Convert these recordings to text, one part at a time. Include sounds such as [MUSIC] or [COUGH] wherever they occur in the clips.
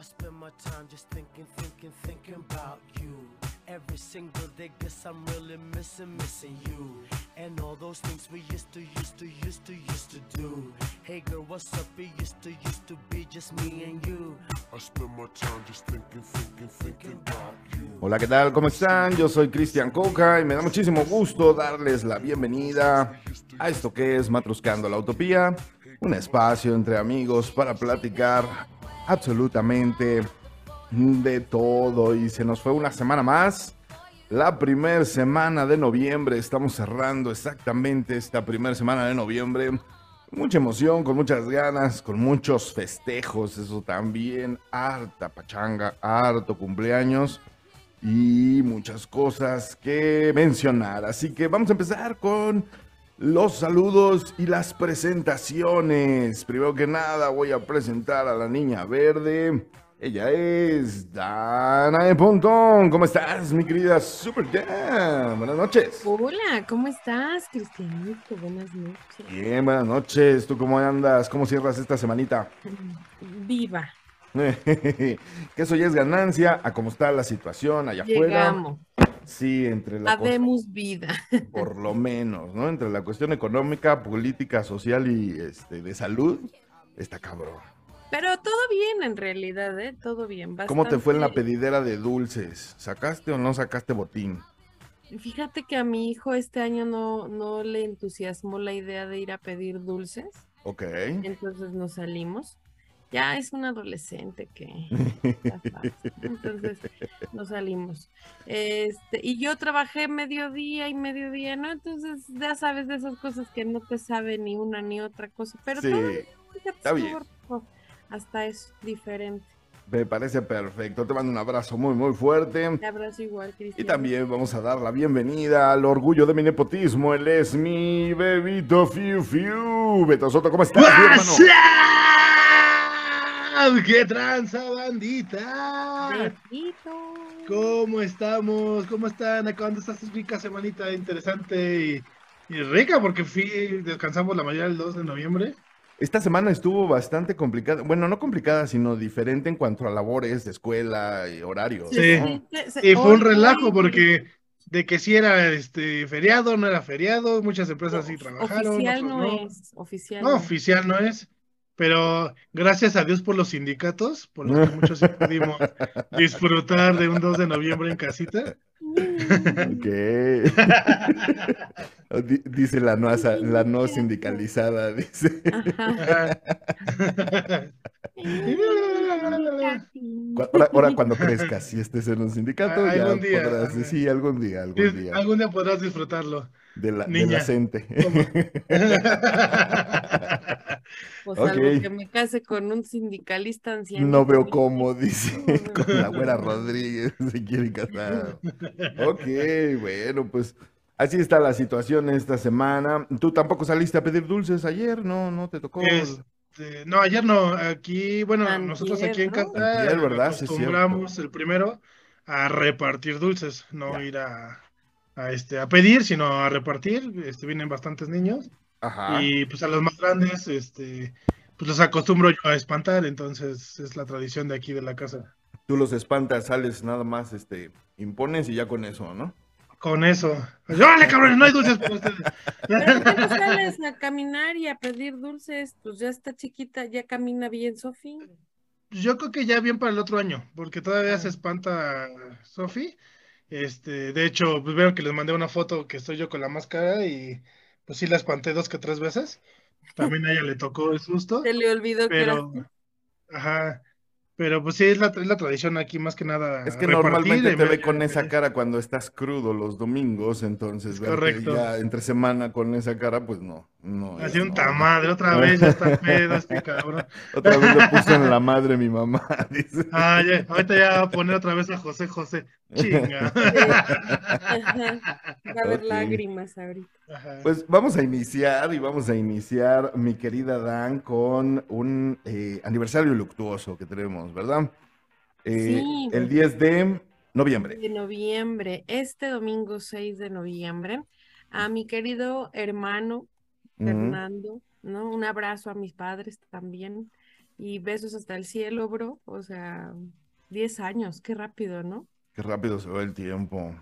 I spend my time just thinking, thinking, thinking about you. Every single day, guess I'm really missing, missing you. And all those things we used to, used to, used to, used to do. Hey girl, what's up? Used to, used to be just me and you. I spend my time just thinking. Hola, ¿qué tal? ¿Cómo están? Yo soy Cristian Coca y me da muchísimo gusto darles la bienvenida a esto que es Matruscando la Utopía, un espacio entre amigos para platicar absolutamente de todo. Y se nos fue una semana más. La primera semana de noviembre, estamos cerrando exactamente esta primera semana de noviembre. Mucha emoción, con muchas ganas, con muchos festejos, eso también, harta pachanga, harto cumpleaños y muchas cosas que mencionar. Así que vamos a empezar con los saludos y las presentaciones. Primero que nada voy a presentar a la niña verde. Ella es Dana de Pontón. ¿Cómo estás, mi querida Super Jam? Buenas noches. Hola, ¿cómo estás, Cristianito? Buenas noches. Bien, buenas noches. ¿Tú cómo andas? ¿Cómo cierras esta semanita? Viva. [LAUGHS] que eso ya es ganancia a cómo está la situación allá afuera. Sí, entre la Habemos vida. [LAUGHS] por lo menos, ¿no? Entre la cuestión económica, política, social y este de salud, está cabrón. Pero todo bien en realidad, ¿eh? Todo bien. ¿Cómo te fue en la bastante- pedidera de dulces? ¿Sacaste o no sacaste botín? Fíjate que a mi hijo este año no, no le entusiasmó la idea de ir a pedir dulces, Ok. entonces nos salimos. Ya es un adolescente que [LAUGHS] entonces nos salimos. Este, y yo trabajé mediodía y mediodía, ¿no? Entonces ya sabes de esas cosas que no te sabe ni una ni otra cosa, pero Sí, está bien. Hasta es diferente. me parece perfecto. Te mando un abrazo muy, muy fuerte. Te abrazo igual, Y Cristian. también vamos a dar la bienvenida al orgullo de mi nepotismo. Él es mi bebito Fiu Fiu. Beto Soto, ¿cómo estás, mi hermano? ¡Qué tranza, bandita! Besito. ¿Cómo estamos? ¿Cómo están? Acabando esta rica semanita interesante y, y rica porque fui, descansamos la mayoría del 2 de noviembre. Esta semana estuvo bastante complicada. Bueno, no complicada, sino diferente en cuanto a labores de escuela y horarios. Sí. ¿no? Y fue un relajo porque de que si era este feriado, no era feriado, muchas empresas sí trabajaron. Oficial no, no. es. Oficial No, no. oficial no es. Pero gracias a Dios por los sindicatos, por los que muchos sí pudimos [LAUGHS] disfrutar de un 2 de noviembre en casita. Ok. [LAUGHS] Di- dice la no, asa- la no [LAUGHS] sindicalizada, dice. Ajá. Ahora, ahora cuando crezcas, si estés en un sindicato, Ah, ya algún día, podrás sí, algún día, algún Sí, día. Algún día podrás disfrutarlo. De la, de niña. la CENTE. [LAUGHS] Pues salvo que me case con un sindicalista anciano. No veo cómo, dice, [LAUGHS] con la güera Rodríguez se quiere casar. Ok, bueno, pues así está la situación esta semana. ¿Tú tampoco saliste a pedir dulces ayer? ¿No? ¿No te tocó? Este, no, ayer no. Aquí, bueno, nosotros aquí en Antier, ¿no? ¿verdad? Sí, acostumbramos el primero a repartir dulces, no Ya. ir a, a, este, a pedir, sino a repartir. Este, vienen bastantes niños. Ajá. Y pues a los más grandes, este, pues los acostumbro yo a espantar, entonces es la tradición de aquí de la casa. Tú los espantas, sales nada más, este, impones y ya con eso, ¿no? Con eso. ¡Órale, cabrones! No hay dulces para ustedes. Pero ¿por qué no sales a caminar y a pedir dulces? Pues ya está chiquita, ya camina bien, Sofi. Yo creo que ya bien para el otro año, porque todavía Ah. se espanta Sofi. Este, de hecho, pues vieron que les mandé una foto que estoy yo con la máscara y pues sí la espanté dos que tres veces. También a ella le tocó el susto, Se le olvidó que era pero, ajá, pero pues sí es la, es la tradición aquí más que nada. Es que normalmente en te ve con esa cara cuando estás crudo los domingos, entonces Es verte correcto. ya entre semana con esa cara, pues no, no. Así es un no. tamadre, otra [LAUGHS] vez ya está pedo este cabrón. Otra vez le puso en la [LAUGHS] madre mi mamá, [LAUGHS] dice. Ah, ya, ahorita ya va a poner otra vez a José José. Chinga. Va a haber lágrimas ahorita. Ajá. Pues vamos a iniciar y vamos a iniciar, mi querida Dan, con un eh, aniversario luctuoso que tenemos, ¿verdad? Eh, Sí, el pues. 10 de noviembre. De noviembre, este domingo 6 de noviembre, a mi querido hermano Fernando, ¿no? Un abrazo a mis padres también. Y besos hasta el cielo, bro. O sea, 10 años, qué rápido, ¿no? Qué rápido se va el tiempo.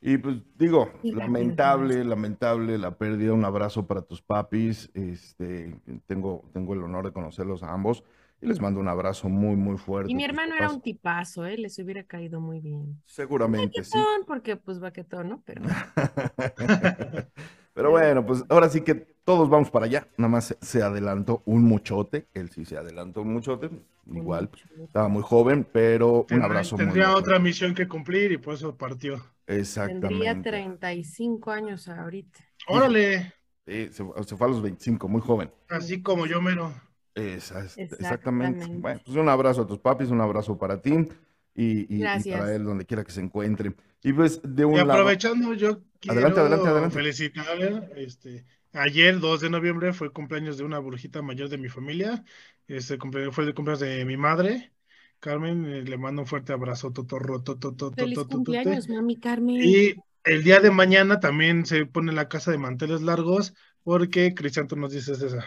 Y pues digo, lamentable, se lamentable la pérdida. Un abrazo para tus papis. Este, tengo, tengo el honor de conocerlos a ambos. Y les mando un abrazo muy, muy fuerte. Y mi hermano era un tipazo, ¿eh? Les hubiera caído muy bien. Seguramente sí. Porque pues baquetón, ¿no? Pero [LAUGHS] Pero bueno, pues ahora sí que todos vamos para allá. Nada más se, se adelantó un muchote. Él sí se adelantó un muchote. Igual, pues, estaba muy joven, pero un abrazo muy Tendría muy otra misión que cumplir y por eso partió. fuerte. tendría Exactamente. 35 años ahorita. Órale, Sí, se, se fue a los 25, muy joven. así como yo mero. Exactamente. Exactamente. Bueno, pues un abrazo a tus papis, un abrazo para ti y, y- y para él donde quiera que se encuentre. Y pues de un Y lado, aprovechando, yo quiero Adelante, adelante, adelante. felicitar, este, ayer, 2 de noviembre, fue cumpleaños de una brujita mayor de mi familia. Este cumple- fue el cumpleaños de mi madre, Carmen. eh, le mando un fuerte abrazo, totorro, totototototote. Feliz cumpleaños, mami Carmen. Y el día de mañana también se pone la casa de manteles largos, porque Cristian, tú nos dices esa.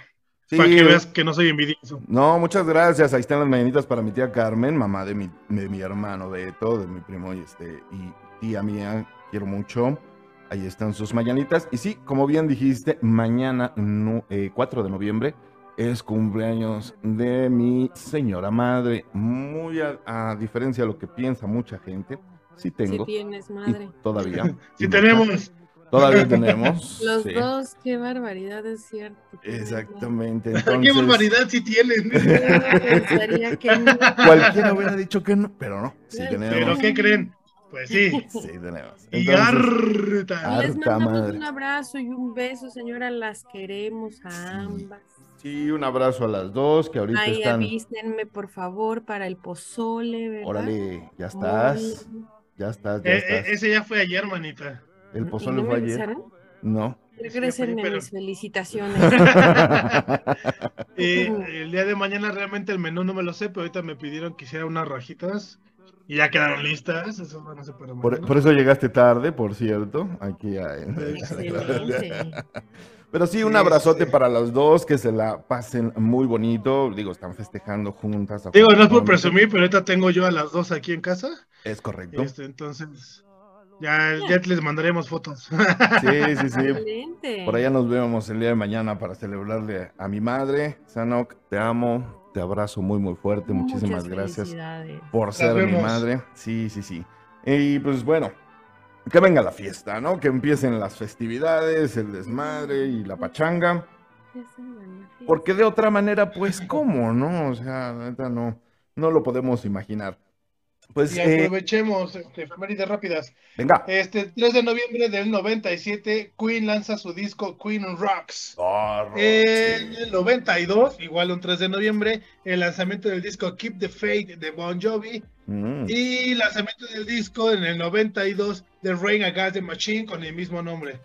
Sí, Para que veas que no soy envidioso. No, muchas gracias. Ahí están las mañanitas para mi tía Carmen, mamá de mi, de mi hermano Beto, de mi primo y, este, y tía mía. Quiero mucho. Ahí están sus mañanitas. Y sí, como bien dijiste, mañana, no- eh, 4 de noviembre, es cumpleaños de mi señora madre. Muy a, a diferencia de lo que piensa mucha gente, sí Si tengo. tienes y madre. todavía. [LAUGHS] Si y tenemos. Todavía tenemos. [LAUGHS] Los sí. dos, qué barbaridad, es cierto. tienes. Exactamente. [LAUGHS] ¡Qué barbaridad si tienen! Yo pensaría que no. cualquiera hubiera dicho que no, pero no. Sí tenemos. ¿Pero qué creen? Pues sí. Sí, tenemos. Y harta. Les Harta mandamos madre. un abrazo y un beso, señora. Las queremos a ambas. sí, un abrazo a las dos que ahorita Ahí están. avísenme, por favor, para el pozole, ¿verdad? Órale, ya estás. Ya estás, ya Eh, eh, estás. ese ya fue ayer, manita. El ¿Y pozole no fue ayer. avisaron? No. Regrésenme pero- mis felicitaciones. [LAUGHS] Eh, el día de mañana realmente el menú no me lo sé, pero ahorita me pidieron que hiciera unas rajitas y ya quedaron listas. Eso van a ser para Por, eso llegaste tarde, por cierto. Aquí a- Excelente. Pero sí, un Sí, abrazote sí. para los dos, que se la pasen muy bonito. Digo, están festejando juntas. Digo, no es por presumir, pero ahorita tengo yo a las dos aquí en casa. Es correcto. Este, entonces, ya, ya les mandaremos fotos. Sí, sí, sí. Excelente. Por allá nos vemos el día de mañana para celebrarle a mi madre. Sanok, te amo, te abrazo muy, muy fuerte. Muchísimas gracias por ser mi madre. Sí, sí, sí. Y pues bueno, que venga la fiesta, ¿no? Que empiecen las festividades, el desmadre y la pachanga. Porque de otra manera, pues, ¿cómo, no? O sea, la neta, no, no lo podemos imaginar. Pues, Y eh, aprovechemos, este, efemérides rápidas. venga. Este 3 de noviembre del 97, Queen lanza su disco Queen Rocks. Oh, En el 92, igual un 3 de noviembre, el lanzamiento del disco Keep the Faith de Bon Jovi. Mm, Y lanzamiento del disco en el 92 de Rain Against the Machine con el mismo nombre.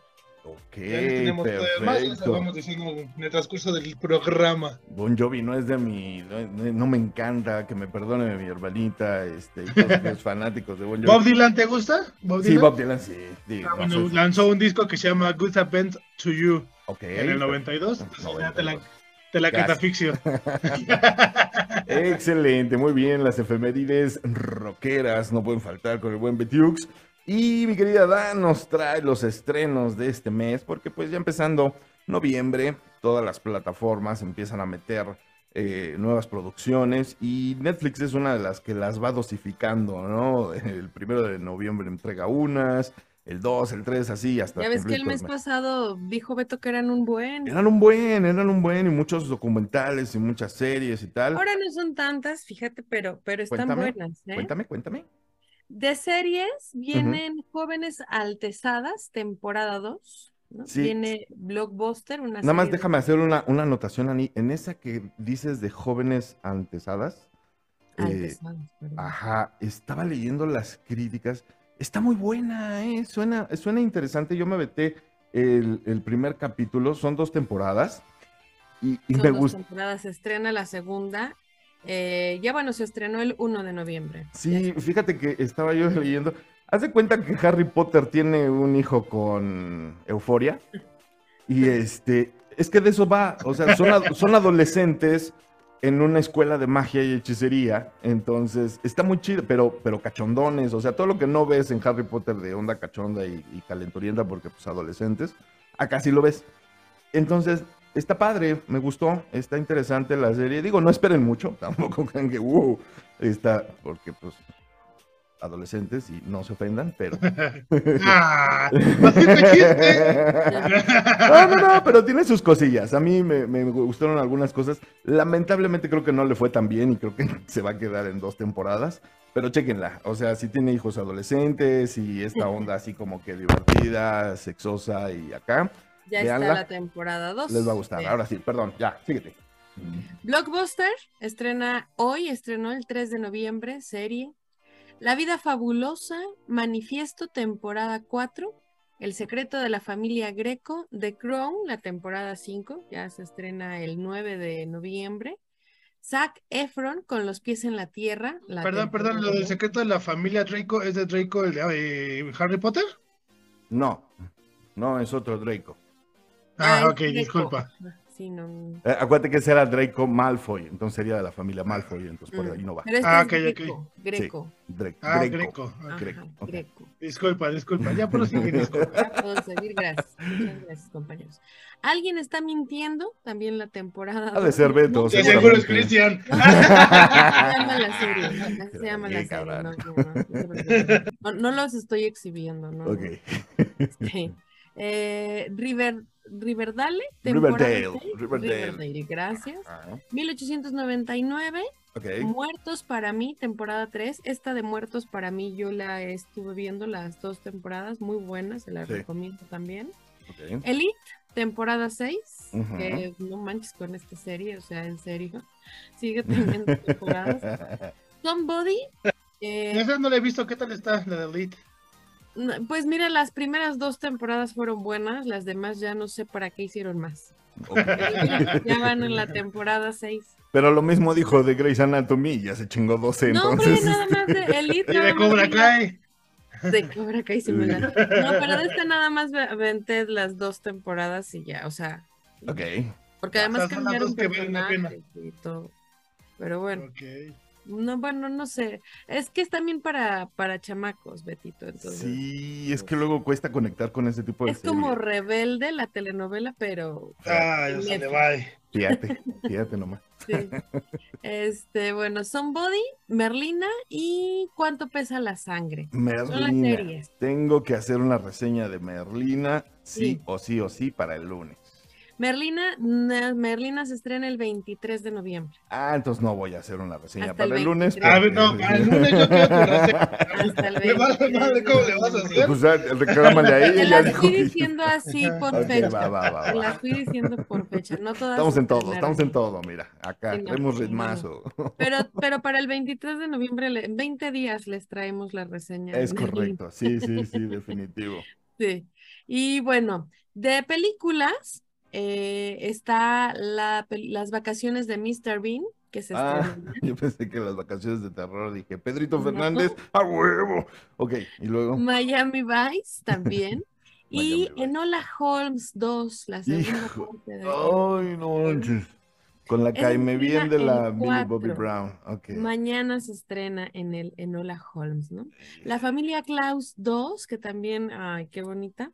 Ok, tenemos todavía más, perfecto. vamos diciendo en el transcurso del programa. Bon Jovi no es de mi, no, no me encanta, que me perdone mi hermanita, este, todos los [LAUGHS] fanáticos de Bon Jovi. ¿Bob Dylan te gusta? ¿Bob sí, Dylan? Bob Dylan, sí. sí, Ah, bueno, lanzó un disco que se llama Good Event to You ok, en el 92. entonces ya te la, 92. te la Gas. catafixio. [LAUGHS] [LAUGHS] Excelente, muy bien, las efemérides rockeras no pueden faltar con el buen Betiux. Y mi querida Dan nos trae los estrenos de este mes, porque pues ya empezando noviembre, todas las plataformas empiezan a meter eh, nuevas producciones y Netflix es una de las que las va dosificando, ¿no? [LAUGHS] El primero de noviembre entrega unas, el 2, el 3, así hasta Ya ves que el mes mes. pasado dijo Beto que eran un buen. Eran un buen, eran un buen y muchos documentales y muchas series y tal. Ahora no son tantas, fíjate, pero, pero están Cuéntame, buenas, ¿eh? Cuéntame, cuéntame. De series vienen Jóvenes Altesadas, temporada 2. ¿no? Sí. Viene Blockbuster, una Nada más de- déjame hacer una, una anotación, Ani. En esa que dices de jóvenes antesadas, eh, Altesadas, perdón. ajá, estaba leyendo las críticas. Está muy buena, ¿eh? Suena, suena interesante. Yo me veté el, el primer capítulo, son dos temporadas. Y, y Son me dos gusta. temporadas, se estrena la segunda. Eh, ya bueno, se estrenó el 1 de noviembre. Sí, fíjate que estaba yo [LAUGHS] leyendo. Haz de cuenta que Harry Potter tiene un hijo con Euforia. Y [LAUGHS] este, es que de eso va. O sea, son, ad- son adolescentes en una escuela de magia y hechicería. Entonces, está muy chido, pero, pero cachondones. O sea, todo lo que no ves en Harry Potter de onda cachonda y, y calenturienta, porque pues adolescentes, acá sí lo ves. Entonces, está padre, me gustó, está interesante la serie. Digo, no esperen mucho, [LAUGHS] tampoco crean que, wow, está, porque pues adolescentes y no se ofendan, pero... [LAUGHS] Ah. [LAUGHS] No, no, no, pero tiene sus cosillas. A mí me, me gustaron algunas cosas. Lamentablemente creo que no le fue tan bien y creo que se va a quedar en dos temporadas. Pero chéquenla. O sea, si tiene hijos adolescentes y esta onda así como que divertida, sexosa y acá, Ya está la temporada 2. les va a gustar. Ahora sí, perdón, ya, síguete. Blockbuster estrena hoy, estrenó el 3 de noviembre, serie. La vida fabulosa, Manifiesto, temporada 4. El secreto de la familia Greco, The Crown, la temporada 5, ya se estrena el 9 de noviembre. Zac Efron con los pies en la tierra. la Perdón, perdón, lo del secreto de la familia Draco es de Draco, el de eh, Harry Potter. No, no, es otro Draco. Ah, ok, disculpa. Sí, no. Eh, acuérdate que ese era Draco Malfoy, entonces sería de la familia Malfoy, entonces por Mm. ahí no va. Pero este Ah, es ok, ok. Greco. Greco. Dre- Ah, Greco. Greco. Ajá, Greco. Disculpa, disculpa. Ya prosigue, [LAUGHS] disculpa. Ya puedo seguir, gracias. Muchas gracias, compañeros. ¿Alguien está mintiendo? También la temporada. Ha de ser Beto, De seguro es Cristian. Se llama [LAUGHS] la serie. Se llama la serie. No, no, no, no se preocupen. No, no los estoy exhibiendo, ¿no? Ok. Sí. Eh, River, Riverdale. Riverdale. Riverdale. Riverdale, gracias. Ah, 1899. ok. Muertos para mí, temporada 3. Esta de Muertos para mí yo la estuve viendo las dos temporadas, muy buenas, se las Sí. recomiendo también. ok. Elite, temporada 6, Ujú. que no manches con esta serie, o sea, en serio, [LAUGHS] sigue teniendo temporadas. [LAUGHS] Somebody, eh, Esa no la he visto. ¿Qué tal está la de Elite? Pues mira, las primeras dos temporadas fueron buenas, las demás ya no sé para qué hicieron más. [LAUGHS] Ya van en la temporada 6. Pero lo mismo dijo de Grey's Anatomy, ya se chingó 12, No, hombre, entonces. nada más de [LAUGHS] Elite. Y de Cobra Kai. De Cobra Kai sí me la- No, pero de esta nada más ve- aventé las dos temporadas y ya, o sea, Ok. porque además cambiaron personajes y todo. Pero bueno, Ok. No, bueno, no sé. Es que es también para, para chamacos, Betito. Entonces, Sí, es que luego cuesta conectar con ese tipo de es como rebelde la telenovela, pero Ah, ya se le va. Fíjate, [LAUGHS] fíjate nomás. sí. Este, bueno, Somebody, Merlina y ¿Cuánto pesa la sangre? Son las Merlina. series. Tengo que hacer una reseña de Merlina, sí, Sí. o sí o sí, para el lunes. Merlina, na- Merlina se estrena el 23 de noviembre. Ah, entonces no voy a hacer una reseña Hasta para el el lunes. 23. A ver, no, para el lunes yo quiero tu receta. Hasta el Me vale 23 madre de cómo le vas a hacer. Pues ah, reclámale a Te las fui que- diciendo así por Ok, fecha. va, va, va, Te las fui diciendo por fecha. No todas Estamos en todo, estamos en todo, mira. Acá Sí, no, no. ritmazo. Pero, [LAUGHS] pero para el 23 de noviembre, en 20 días les traemos la reseña. Es correcto, sí, sí, sí, definitivo. [LAUGHS] Sí. Y bueno, de películas eh, está la, las vacaciones de Mr. Bean, que se Ah, estrenó. [LAUGHS] yo pensé que las vacaciones de terror dije, Pedrito No. Fernández, a huevo. Ok, y luego. Miami Vice también. [LAUGHS] y Vice. Enola Holmes 2, la segunda parte de Ay, no manches. Con la Caime bien de la Billy Bobby. Brown. Ok. Mañana se estrena en el Enola Holmes, ¿no? La familia Klaus 2, que también, ay, qué bonita.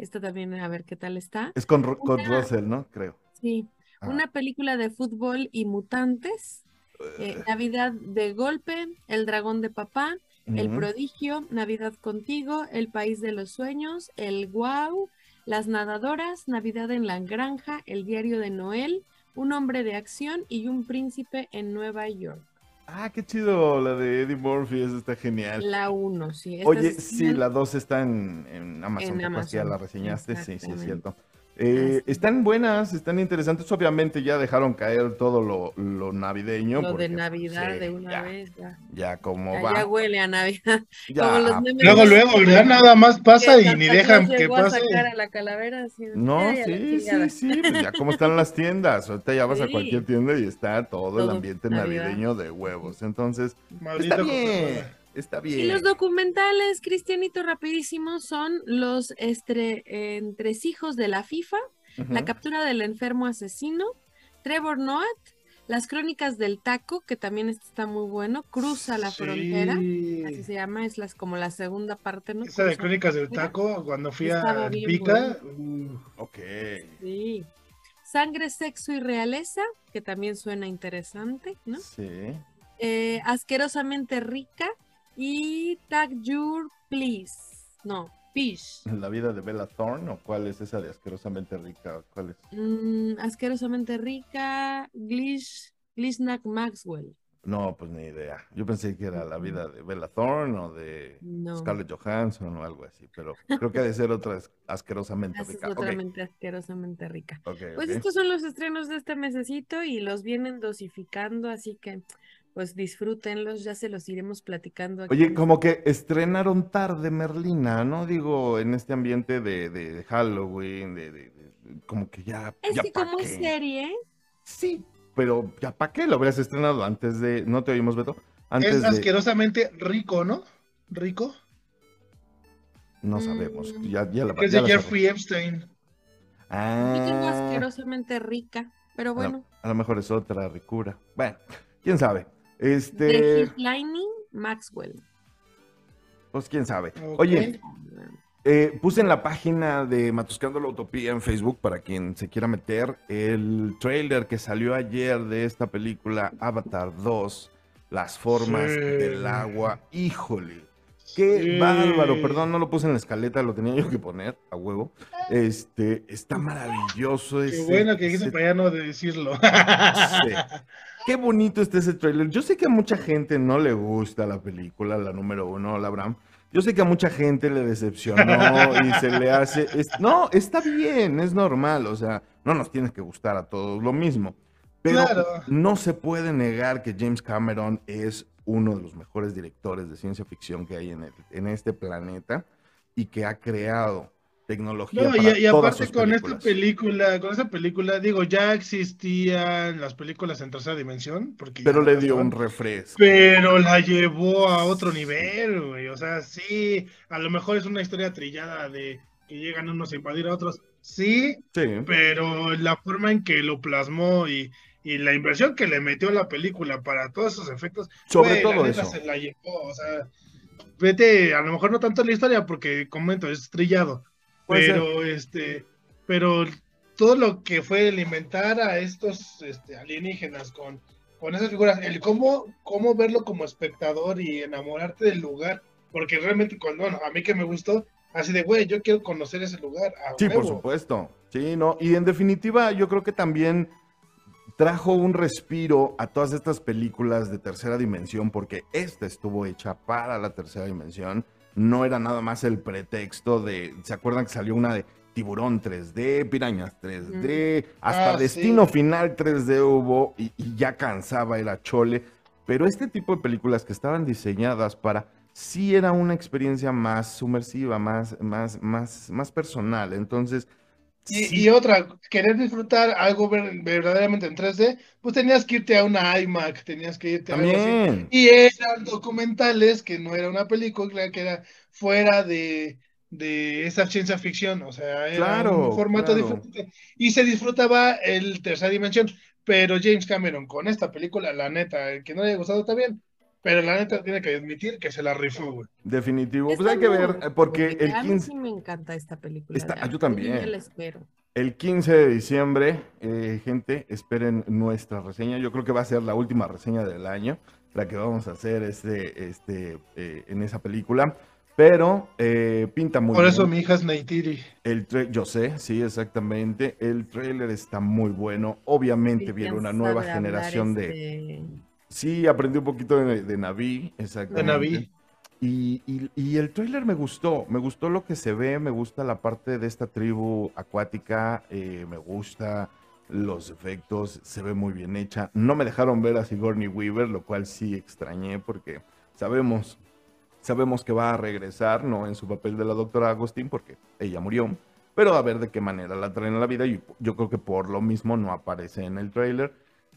Esta también, a ver qué tal está. Es con, con Una- Russell, ¿no? Creo. Sí, una película de fútbol y mutantes. eh, Navidad de golpe, El dragón de papá, El prodigio, Navidad contigo, El país de los sueños, El guau, Las nadadoras, Navidad en la granja, El diario de Noel, Un hombre de acción y un príncipe en Nueva York. Ah, qué chido. La de Eddie Murphy, esa está genial. La 1, sí. esta Oye, sí, estrena- la 2 está en, en Amazon, En que ya la Amazon, reseñaste, sí, sí, es cierto. Eh, están buenas, están interesantes. Obviamente ya dejaron caer todo lo, lo navideño. Lo porque, de pues, Navidad sí, de una ya, vez, ya. Ya como Ya, va. ya huele a Navidad. ya, [LAUGHS] Como los memes Luego, de- luego, ya nada más pasa que y ni dejan que a pase. sacar a la calavera así, No, "Ay, a la sí, chingada". sí, sí, pues ya como están las tiendas. Ahorita ya vas a cualquier tienda y está todo, el ambiente Navidad. navideño de huevos. Entonces, Maldito está bien, Está Y bien. los documentales, Cristianito, rapidísimo, son los estre- entresijos de la FIFA, la captura del enfermo asesino, Trevor Noah, Las Crónicas del Taco, que también este está muy bueno. Cruza la frontera. Sí. Así se llama, es las, como la segunda parte, ¿no? Esa de Crónicas del. Taco, cuando fui Estaba a Pica, uh, Ok. Sí. Sangre, Sexo y Realeza, que también suena interesante, ¿no? Sí. Eh, asquerosamente rica y Tag Your Please. No, Fish. ¿La vida de Bella Thorne o cuál es esa de asquerosamente rica? ¿Cuál es? Mm, asquerosamente rica, Glish, Glishnak Maxwell. No, pues ni idea. Yo pensé que era la vida de Bella Thorne o de No. Scarlett Johansson o algo así, pero creo que ha de ser otra as- asquerosamente rica. Ok, totalmente asquerosamente rica. ok, Pues estos son los estrenos de este mesecito y los vienen dosificando, así que pues disfrútenlos, ya se los iremos platicando aquí. Oye, como que estrenaron tarde Merlina, ¿no? Digo, en este ambiente de, de- de Halloween, de, de- de- como que ya, Es ya que como es qué. serie, Sí, pero ya para qué lo habrías estrenado antes de, ¿no te oímos, Beto? Antes es de, asquerosamente rico, ¿no? Rico. no sabemos, Mm. ya, ya la es ya de la Jeffrey Epstein. sabemos. tengo Ah, asquerosamente rica, pero bueno. a lo mejor es otra ricura. Bueno, quién sabe. De Este, Heath Lining, Maxwell. pues quién sabe. Oye, Eh, puse en la página de Matuscando la Utopía en Facebook para quien se quiera meter el trailer que salió ayer de esta película Avatar 2, Las formas Sí. del agua. Híjole, qué Sí. bárbaro. Perdón, no lo puse en la escaleta, lo tenía yo que poner a huevo. Este, está maravilloso Qué ese. bueno que ese- para ya no decirlo. Sí. [LAUGHS] Qué bonito está ese trailer. Yo sé que a mucha gente no le gusta la película, la número uno, la Abraham. Yo sé que a mucha gente le decepcionó y se le hace... es- No, está bien, es normal. O sea, no nos tiene que gustar a todos lo mismo. Pero Claro. no se puede negar que James Cameron es uno de los mejores directores de ciencia ficción que hay en, el- en este planeta y que ha creado tecnología No, y, para y todas aparte con esta película, con esta película, digo, ya existían las películas en tercera dimensión, porque Pero le dio un refresco. pero la llevó a otro nivel, güey. O sea, sí, a lo mejor es una historia trillada de que llegan unos a invadir a otros, sí, Sí. pero la forma en que lo plasmó y, y la inversión que le metió a la película para todos esos efectos, Sobre güey, todo eso. se la llevó, o sea, vete, a lo mejor no tanto la historia, porque comento, es trillado. Pero este, pero todo lo que fue el inventar a estos este, alienígenas con, con esas figuras, el cómo, cómo verlo como espectador y enamorarte del lugar, porque realmente cuando, bueno, a mí que me gustó, así de, güey, yo quiero conocer ese lugar. a Sí, por huevo". supuesto. Sí, no. Y en definitiva, yo creo que también trajo un respiro a todas estas películas de tercera dimensión, porque esta estuvo hecha para la tercera dimensión. No era nada más el pretexto de. ¿Se acuerdan que salió una de Tiburón 3D, Pirañas 3D, hasta Ah, Destino sí. Final 3D hubo y, y ya cansaba, era chole. Pero este tipo de películas que estaban diseñadas para sí era una experiencia más sumersiva, más, más, más, más personal. Entonces, Y, sí, y otra, querer disfrutar algo ver- verdaderamente en 3D, pues tenías que irte a una iMac, tenías que irte a algo así. Y eran documentales, que no era una película, que era fuera de, de esa ciencia ficción, o sea, era Claro, un formato claro. diferente. Y se disfrutaba el tercera dimensión, pero James Cameron con esta película, la neta, el que no le haya gustado está bien, pero la neta tiene que admitir que se la rifó, güey. Definitivo. Pues hay que ver, eh, porque bonita. el A mí 15, sí me encanta esta película. Está- yo también. Ya la espero. el 15 de diciembre, eh, gente, esperen nuestra reseña. Yo creo que va a ser la última reseña del año, la que vamos a hacer este, este, eh, en esa película. Pero eh, pinta muy Por bien. eso mi hija es Neytiri. El yo sé, sí, exactamente. El trailer está muy bueno. Obviamente viene una nueva generación de... Sí, aprendí un poquito de, de Naví, De exactamente. Naví. Y, y- y el tráiler me gustó, me gustó lo que se ve, me gusta la parte de esta tribu acuática, eh, me gusta los efectos, se ve muy bien hecha. No me dejaron ver a Sigourney Weaver, lo cual sí extrañé porque sabemos, sabemos que va a regresar, no en su papel de la doctora Agustín, porque ella murió, pero a ver de qué manera la traen a la vida y yo creo que por lo mismo no aparece en el tráiler.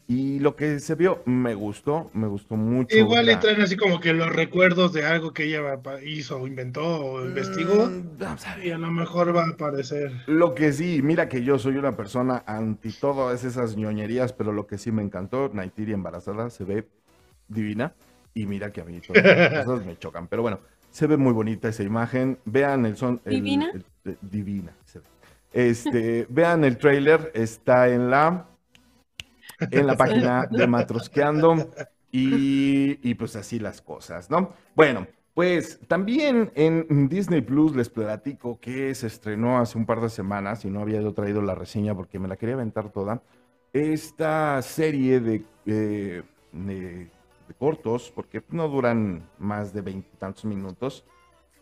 Y lo que se vio me gustó, me gustó mucho. Igual le traen así como que los recuerdos de algo que ella hizo, o inventó o investigó. Mm, vamos a ver. Y a lo mejor va a aparecer. Lo que sí, mira que yo soy una persona anti todas esas ñoñerías, pero lo que sí me encantó, Naitiri embarazada se ve divina y mira que a mí todas esas [LAUGHS] cosas me chocan, pero bueno, se ve muy bonita esa imagen. Vean el son el- ¿Divina? el- eh, divina. se ve. Este, [LAUGHS] vean el trailer, está en la en la página [LAUGHS] de Matrosqueando y, y pues así las cosas, ¿no? Bueno, pues también en Disney Plus les platico que se estrenó hace un par de semanas y no había yo traído la reseña porque me la quería aventar toda. Esta serie de, eh, de- de cortos, porque no duran más de veintitantos minutos,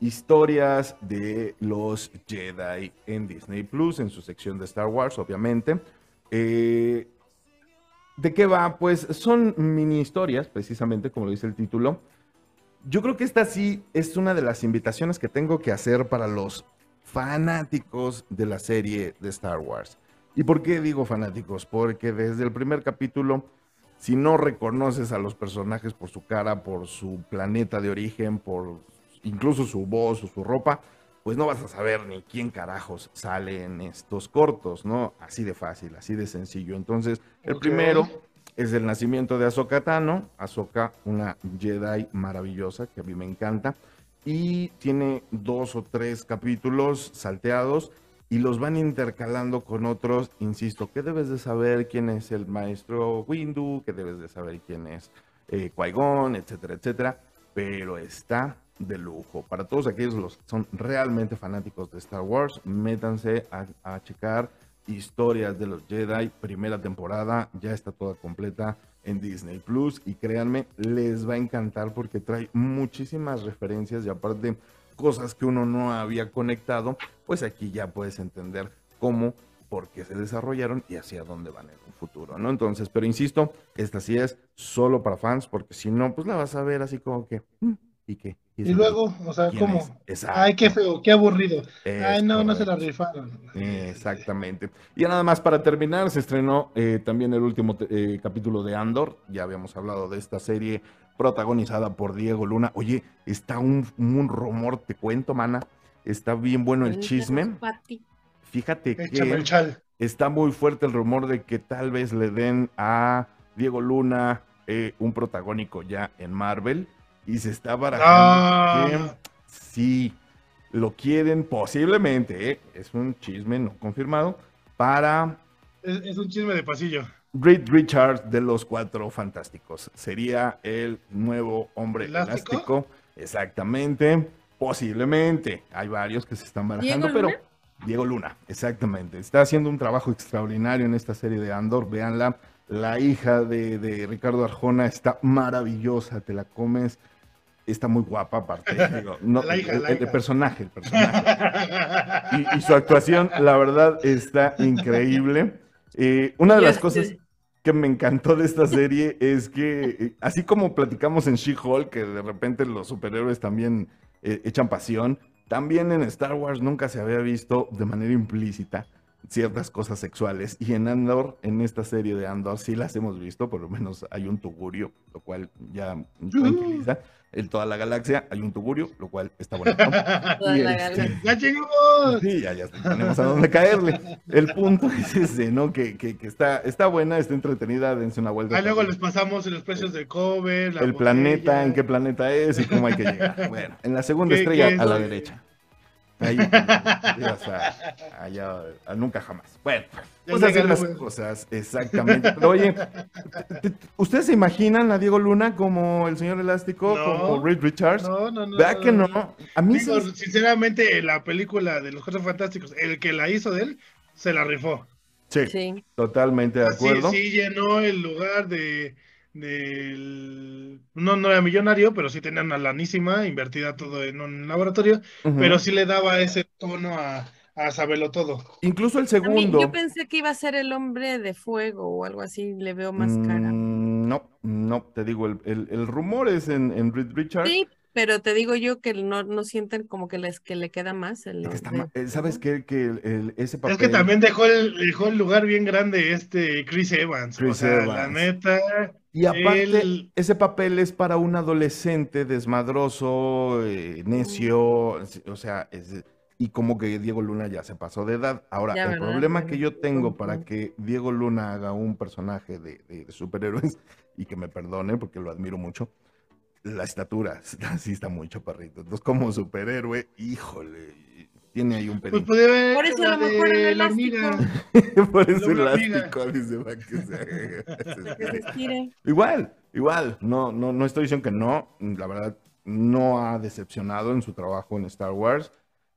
historias de los Jedi en Disney Plus, en su sección de Star Wars, obviamente. Eh, ¿De qué va? Pues son mini historias, precisamente como lo dice el título. Yo creo que esta sí es una de las invitaciones que tengo que hacer para los fanáticos de la serie de Star Wars. ¿Y por qué digo fanáticos? Porque desde el primer capítulo, si no reconoces a los personajes por su cara, por su planeta de origen, por incluso su voz o su ropa, pues no vas a saber ni quién carajos sale en estos cortos, ¿no? Así de fácil, así de sencillo. Entonces, el primero es el nacimiento de Ahsoka Tano. Ahsoka, una Jedi maravillosa que a mí me encanta. Y tiene dos o tres capítulos salteados y los van intercalando con otros. Insisto, que debes de saber quién es el maestro Windu, que debes de saber quién es eh, Qui-Gon, etcétera, etcétera. Pero está de lujo. Para todos aquellos los que son realmente fanáticos de Star Wars, métanse a, a checar historias de los Jedi, primera temporada, ya está toda completa en Disney Plus y créanme, les va a encantar porque trae muchísimas referencias y aparte cosas que uno no había conectado, pues aquí ya puedes entender cómo, por qué se desarrollaron y hacia dónde van en un futuro, ¿no? Entonces, pero insisto, esta sí es solo para fans porque si no, pues la vas a ver así como que, "Mm, ¿y qué? Y luego, o sea, ¿cómo? es?". Exacto. Ay, qué feo, qué aburrido. Es Ay, no, no se la rifaron. Exactamente. Y ya nada más para terminar, se estrenó eh, también el último eh, capítulo de Andor. Ya habíamos hablado de esta serie protagonizada por Diego Luna. Oye, está un, un rumor, te cuento, mana. Está bien bueno el chisme. Fíjate que está muy fuerte el rumor de que tal vez le den a Diego Luna eh, un protagónico ya en Marvel. Y se está barajando Ah. que si lo quieren posiblemente, ¿eh? es un chisme no confirmado, para Es, es un chisme de pasillo. Reed Richards de los Cuatro Fantásticos. Sería el nuevo hombre ¿Elástico? elástico. Exactamente. Posiblemente. Hay varios que se están barajando, ¿Diego pero Luna? Diego Luna, exactamente. Está haciendo un trabajo extraordinario en esta serie de Andor. Véanla. La hija de, de Ricardo Arjona está maravillosa. Te la comes. Está muy guapa, aparte. [LAUGHS] Digo, no, La hija, el- la el- el hija. personaje, el personaje y, y su actuación, la verdad, está increíble. Eh, una de las cosas que me encantó de esta serie es que, eh, así como platicamos en She-Hulk, que de repente los superhéroes también eh, echan pasión, también en Star Wars nunca se había visto de manera implícita ciertas cosas sexuales. Y en Andor, en esta serie de Andor, sí las hemos visto, por lo menos hay un tugurio, lo cual ya tranquiliza. En toda la galaxia hay un tugurio, lo cual está bonito. [LAUGHS] Toda Y la este, galaxia. ¡Ya llegamos! Sí, ya, ya tenemos a dónde caerle. El punto es ese, ¿no? Que, que, que está, está buena, está entretenida, dense una vuelta. Ah, luego les pasamos los precios de cover, la el planeta, en qué planeta es y cómo hay que llegar. [LAUGHS] Bueno, en la segunda ¿Qué- estrella qué es a la derecha. Ahí, [LAUGHS] llegas a- allá, a nunca jamás. Bueno, pues así las cosas, exactamente. Pero oye, ¿t- t- ¿ustedes se imaginan a Diego Luna como el señor elástico, No. como Reed Richards? No, no, no. Vea que no. A mí Digo, se- sinceramente, la película de los Cuatro Fantásticos, el que la hizo de él, se la rifó. Sí, Sí. totalmente de Sí, acuerdo. sí llenó el lugar de del no, no era millonario, pero sí tenía una lanísima invertida todo en un laboratorio, pero sí le daba ese tono a, a saberlo todo. Incluso el A mí- segundo. yo pensé que iba a ser el hombre de fuego o algo así, le veo más cara. Mm, no, no, te digo, el, el- el rumor es en, en Reed Richards. Sí, pero te digo yo que no, no sienten como que les que le queda más el Es que está de- ma- eh, ¿Sabes qué? Que el- el- ese papel... Es que también dejó el, dejó el lugar bien grande este Chris Evans. o sea, la Evans. neta. Y aparte, ese papel es para un adolescente desmadroso, eh, necio, o sea, es- y como que Diego Luna ya se pasó de edad. Ahora, Ya, el ¿verdad? problema que yo tengo para que Diego Luna haga un personaje de, de- de superhéroes, [LAUGHS] y que me perdone porque lo admiro mucho, la estatura, [LAUGHS] sí está muy chaparrito. Entonces, como superhéroe, híjole, tiene ahí un Pues pelín. podía ver Por eso a lo mejor el elástico. [LAUGHS] Por eso hormiga. elástico, dice va que se- que se estire. Igual, igual, no, no, no estoy diciendo que no, la verdad, no ha decepcionado en su trabajo en Star Wars.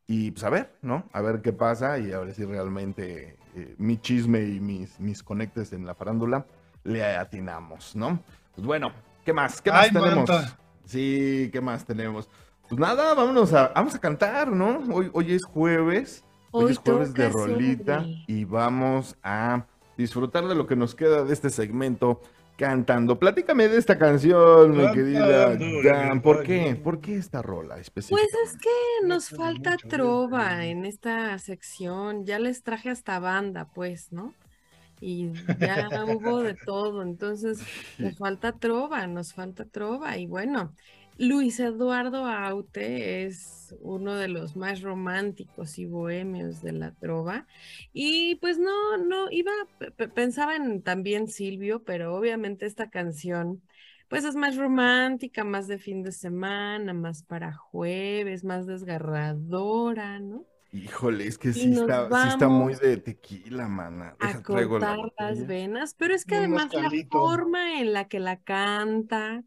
Y pues a ver, ¿no? A ver qué pasa y a ver si realmente eh, mi chisme y mis, mis conectes en la farándula le atinamos, ¿no? Pues bueno, ¿qué más? ¿Qué más Ay, tenemos? manta. Sí, ¿qué más tenemos? Pues nada, vámonos a, vamos a cantar, ¿no? Hoy, hoy es jueves. Hoy, Hoy es jueves de rolita sobre. y vamos a disfrutar de lo que nos queda de este segmento cantando. Platícame de esta canción, mi querida Dan. ¿Por qué? ¿Por qué esta rola Pues específica? es que nos falta trova en esta sección. Ya les traje hasta banda, pues, ¿no? Y ya hubo de todo. Entonces, nos [LAUGHS] falta trova, nos falta trova. Y bueno, Luis Eduardo Aute es uno de los más románticos y bohemios de la trova. Y pues no, no, iba, pe- pe- pensaba en también Silvio, pero obviamente esta canción pues es más romántica, más de fin de semana, más para jueves, más desgarradora, ¿no? Híjole, es que sí está, sí está muy de tequila, mana. A Deja, la cortar las venas, pero es que además la forma en la que la canta,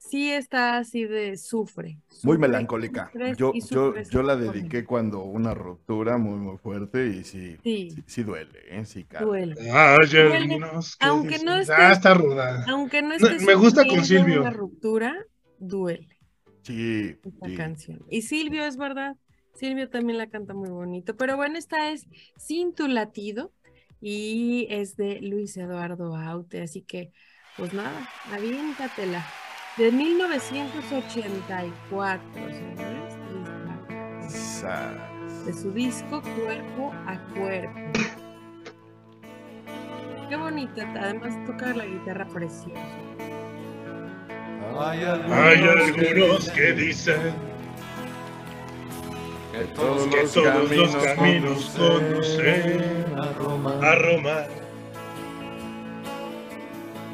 sí está así de sufre. Muy melancólica. Yo, yo, yo la dediqué cuando una ruptura muy, muy fuerte y sí, Sí, sí, sí duele, ¿eh? Sí, cara. duele. Que aunque no dicen, estés- Ah, está ruda. Aunque no No, estés me gusta con Silvio. una ruptura, duele. Sí, esta sí. canción. Y Silvio, es verdad, Silvio también la canta muy bonito. Pero bueno, esta es Sin tu latido y es de Luis Eduardo Aute. Así que, pues nada, aviéntatela. De 1984, señores. De su disco Cuerpo a Cuerpo. Qué bonita, además toca la guitarra preciosa. Hay Hay algunos que dicen que todos que los todos los caminos caminos conducen a Roma. a Roma.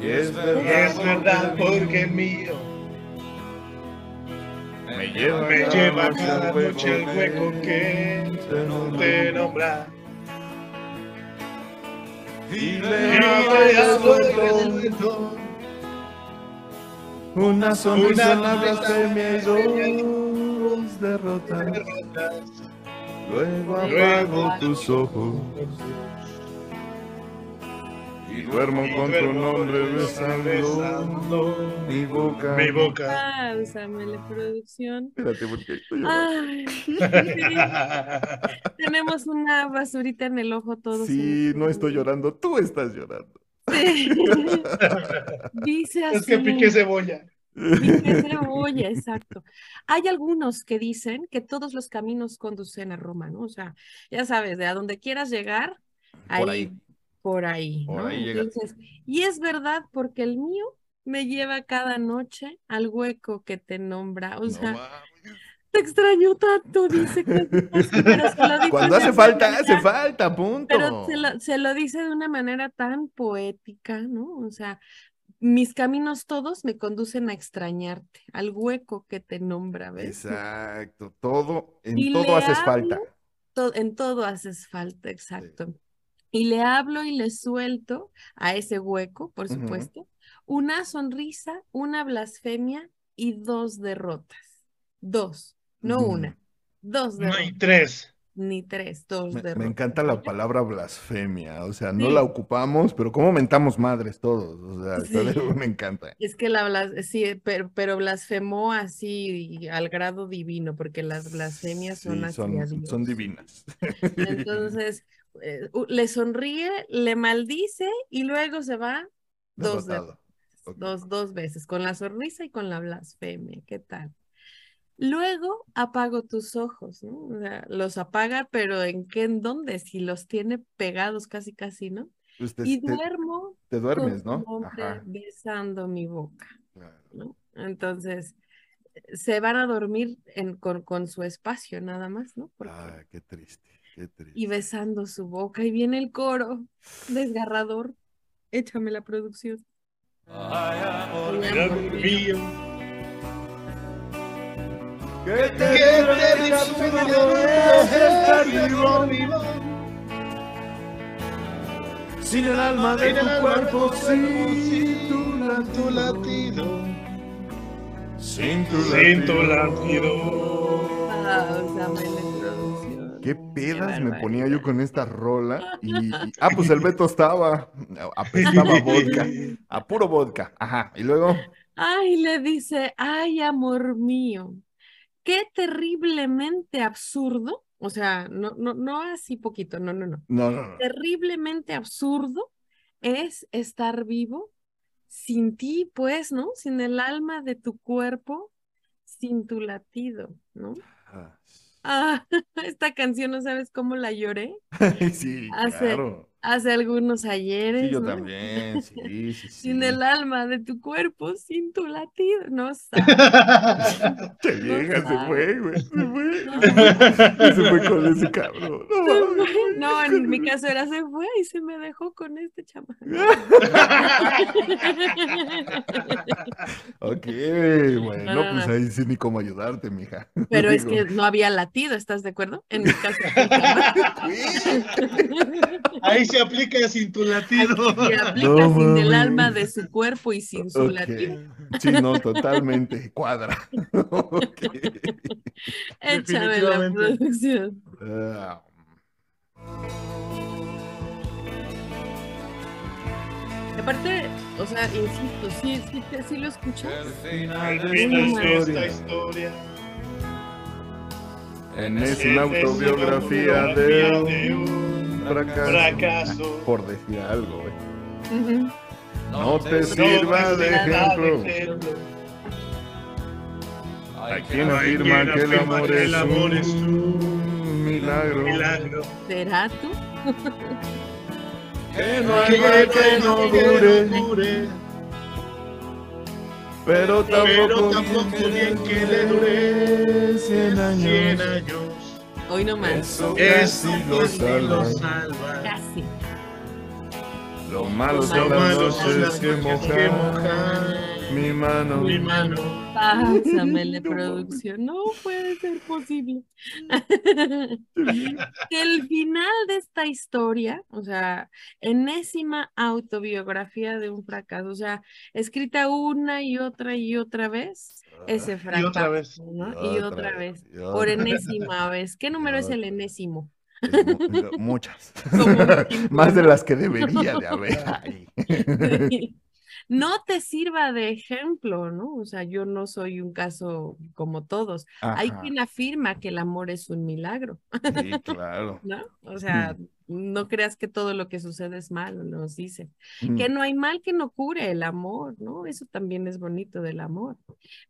Y es Y verdad, es verdad porque mío me lleva, me cada lleva noche cada noche el hueco que te nombra. te nombra. Y le te hago el hago el resuelto, resuelto. una sonrisa en la blasfemia y dos derrotas. Luego apago tus ojos y duermo Y con tu duermo nombre con tu nombre besando mi boca. Mi boca. Páusamele, producción. Espérate, porque estoy llorando. Ay, [LAUGHS] tenemos una basurita en el ojo todos. Sí, en- no estoy llorando, tú estás llorando. Sí. [LAUGHS] Dice así. Es que piqué cebolla. piqué cebolla, exacto. Hay algunos que dicen que todos los caminos conducen a Roma, ¿no? O sea, ya sabes, de a donde quieras llegar, ahí, Por ahí. Por ahí, Por ¿no? ahí. Entonces, y es verdad porque el mío me lleva cada noche al hueco que te nombra. O No sea, mames. te extraño tanto, dice casi, casi, pero se lo dice Cuando hace falta, manera- hace falta, punto. Pero se lo, se lo dice de una manera tan poética, ¿no? O sea, mis caminos todos me conducen a extrañarte, al hueco que te nombra, ¿ves? Exacto, todo, en Y todo haces hablo, falta. To- en todo haces falta, exacto. Y le hablo y le suelto a ese hueco, por supuesto, una sonrisa, una blasfemia y dos derrotas. Dos, no Ujú. una, dos No derrotas, hay tres. ni tres, dos Me, me derrotas. encanta la palabra blasfemia, o sea, no Sí. la ocupamos, pero cómo mentamos madres todos, o sea, Sí. [LAUGHS] me encanta. Es que la blas sí, pero, pero blasfemó así al grado divino, porque las blasfemias son Sí, son, Dios. son divinas. [LAUGHS] Entonces, eh, le sonríe, le maldice y luego se va dos, de- dos, dos veces, con la sonrisa y con la blasfemia. ¿Qué tal? Luego apago tus ojos, ¿no? O sea, los apaga, pero ¿en qué, en dónde? Si los tiene pegados casi, casi, ¿no? Pues te, Y duermo te duermes, con ¿no? Ajá. besando mi boca, claro. ¿no? Entonces, se van a dormir en- con, con su espacio nada más, ¿no? Porque- Ah, qué triste, qué triste. y besando su boca, y viene el coro desgarrador. Échame la producción. Ay, amor mío. Mío. ¡Qué Que te. Sin el alma de tu cuerpo, sin tu latido. latido. Sin tu Sin tu latido. Qué pedas me ponía yo con esta rola y, y- ah, pues el Beto [LAUGHS] estaba, apestaba [LAUGHS] vodka, a puro vodka, ajá, y luego, Ay, le dice, ay, amor mío, qué terriblemente absurdo. O sea, no, no, no así poquito, no, no, no. no, no, no, Terriblemente absurdo es estar vivo sin ti, pues, ¿no? Sin el alma de tu cuerpo, sin tu latido, ¿no? Ah, Ah, [LAUGHS] esta canción, ¿no sabes cómo la lloré? [LAUGHS] sí, Hace- claro, Hace algunos ayeres, sí, yo ¿no? también, sí, sí, [LAUGHS] sí, Sin el alma de tu cuerpo, sin tu latido, no [LAUGHS] sabes. Qué [LAUGHS] vieja se sabe. fue, güey, se fue, No. se fue con ese cabrón, no, Se. No, en mi caso era se fue y se me dejó con este chamaco. Ok, No, bueno, no, pues no. ahí sí ni cómo ayudarte, mija. Pero es que no había latido, ¿estás de acuerdo? En mi caso. Ahí se aplica sin tu latido. Y aplica No sin el alma de su cuerpo y sin su Ok. latido. Sí, no, totalmente, cuadra. [LAUGHS] Ok. Échame la producción. Aparte, o sea, insisto, sí, sí, lo escuchas. Al final esta de esta historia. historia. Enésima Enésima autobiografía de un fracaso. fracaso. Por decir algo, güey. No te No sirva te de sirva ejemplo. de ejemplo. Hay quien afirma que el amor que es el amor es un milagro. Milagro. ¿Será tú? Que no hay mal que no dure, dure, pero pero tampoco tampoco bien que le dure cien años. 100 años. Hoy no más. Eso Eso casi lo salva. Casi. Lo malo Lo malo noches las que mojan mi mano. Mi mano. Pásame la [LAUGHS] producción. No puede ser posible. que [LAUGHS] el final de esta historia, o sea, enésima autobiografía de un fracaso, o sea, escrita una y otra y otra vez, ese fracaso, Y otra vez. ¿no? Y otra vez, y por enésima vez. ¿Qué [LAUGHS] número es el enésimo? Muchas. [LAUGHS] [LAUGHS] Más de las que debería de haber ahí. No te sirva de ejemplo, ¿no? O sea, yo no soy un caso como todos. Hay quien afirma que el amor es un milagro, Sí, claro. ¿no? O sea, no creas que todo lo que sucede es malo, nos dice. Que Mm, no hay mal que no cure el amor, ¿no? Eso también es bonito del amor.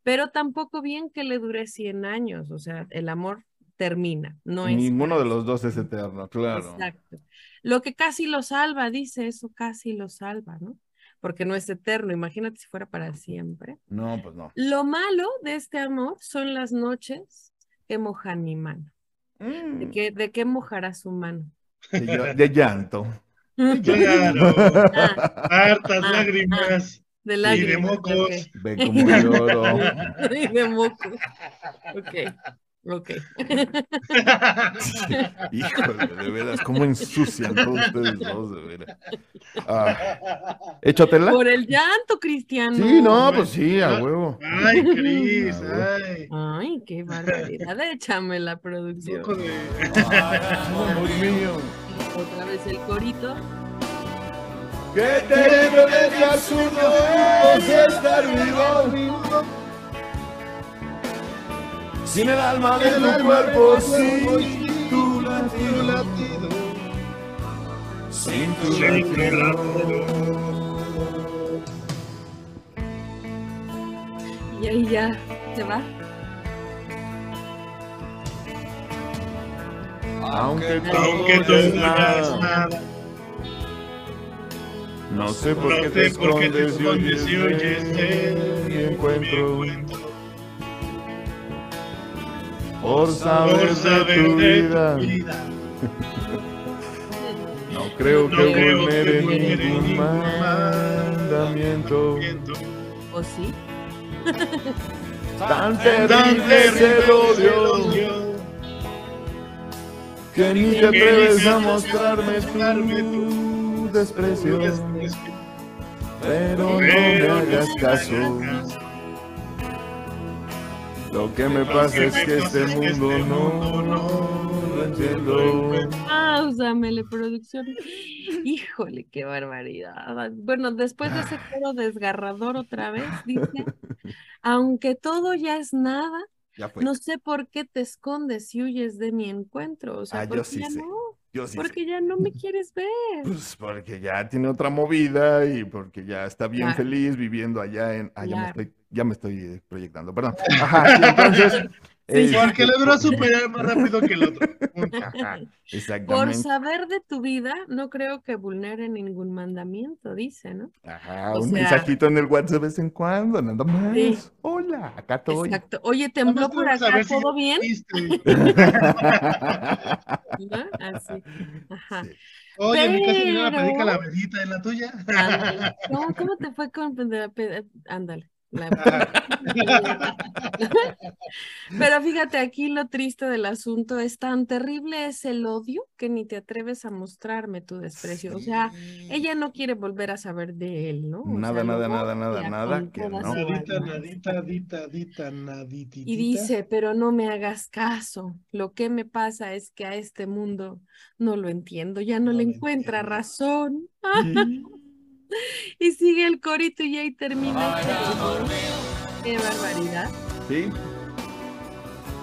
Pero tampoco bien que le dure 100 años, o sea, el amor termina, no es Ninguno de los dos es eterno, claro. Exacto. Lo que casi lo salva, dice eso, casi lo salva, ¿no? Porque no es eterno, imagínate si fuera para siempre. No, pues no. Lo malo de este amor son las noches que mojan mi mano. ¿De Mm, qué, de qué mojará su mano? De, llanto. Claro. Ah, Hartas Ah, lágrimas. de Y de lágrimas, mocos. ok. Ve como lloro. [LAUGHS] Y de mocos. Ok, ok. Híjole, de veras, cómo ensucian todos ustedes dos, de veras. Ah, ¿Échatela? Por el llanto, Cristiano. Sí, no, pues sí, a huevo. Ay, Cris, ay. Ay, qué barbaridad. Échame la Un producción. poco de. Amor mío. Otra vez el corito. Qué terrible y absurdo es estar vivo. Sin el alma de tu cuerpo, sin tu latido. latido. Sin tu Sin tu latido. Y ahí ya se va. Aunque Aunque todo tú es no hagas nada, nada, no sé por no qué te escondes y oyes y oyes encuentro. Por saber Por saber de tu vida, no creo No que vulnere ningún mandamiento. ¿O sí? Tan Tan terrible es el odio que ni te atreves a mostrarme tu desprecio. Pero no me hagas caso. Lo que me pasa es que este mundo no lo entiendo. Páusamele, producción. Híjole, qué barbaridad. Bueno, después de ese coro desgarrador otra vez, dice, aunque todo ya es nada, Ya fue. no sé por qué te escondes y huyes de mi encuentro. O sea, Ah, yo porque sí ya sé. no, Yo sí sé. porque ya no me quieres ver. [LAUGHS] Pues porque ya tiene otra movida y porque ya está bien Claro. feliz viviendo allá en. Ah, ya me estoy, ya me estoy eh, proyectando, perdón. [LAUGHS] Ajá, entonces. Sí, Porque le duró superar más rápido que el otro. [LAUGHS] Por saber de tu vida, no creo que vulnere ningún mandamiento, dice, ¿no? Ajá, o un sea- mensajito en el WhatsApp de vez en cuando, nada más. Sí. Hola, acá estoy. Exacto. Oye, tembló por acá, si ¿todo ya bien? [LAUGHS] ¿No? Así. Ajá. Sí. Oye, en mi casa viene la Pero- pedica la vedita en la tuya. ¿Cómo, cómo te fue con Ándale. La- Pero fíjate, aquí lo triste del asunto es tan terrible es el odio que ni te atreves a mostrarme tu desprecio. O sea, ella no quiere volver a saber de él, ¿no? O Nada, sea, nada, nada, nada, nada, que no. Nadita, nadita, dita, dita, nadititita. Y dice, pero no me hagas caso. Lo que me pasa es que a este mundo no lo entiendo, ya no No le encuentra entiendo. razón. [LAUGHS] [LAUGHS] Y sigue el corito y ahí termina. Qué barbaridad. ¿Sí?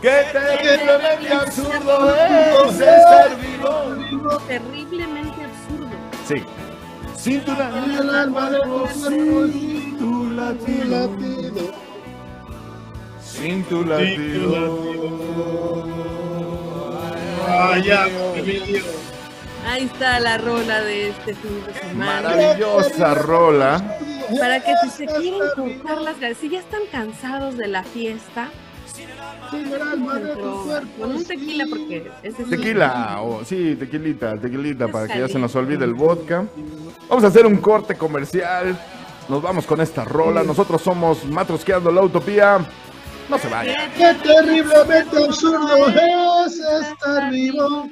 ¡Qué terriblemente absurdo es estar vivo! Terriblemente absurdo. Sí. Sin tu alma de sin tu latido, sin tu latido. Vaya, Emilio. Ahí está la rola de este fin de semana. Maravillosa rola. Para que si se quieren cortar las ganas, si ya están cansados de la fiesta, con un tequila porque ese sí- Tequila, o sí, tequilita, tequilita, para que ya se nos olvide el vodka. Vamos a hacer un corte comercial. Nos vamos con esta rola. Nosotros somos Matrosqueando la Utopía. No se vayan. Qué terriblemente absurdo es estar vivo.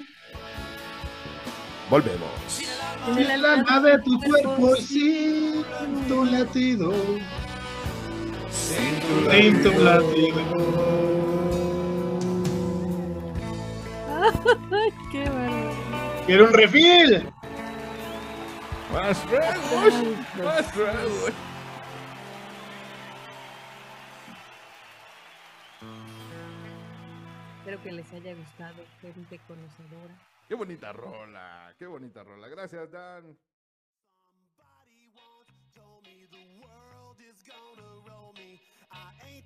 Volvemos. en Sin el alma de tu cuerpo y sin tu latido. Sin tu latido. Qué bárbaro. Quiero un refil. Más tragos, más tragos. Espero que les haya gustado, gente conocedora. Qué bonita rola, qué bonita rola. Gracias, Dan.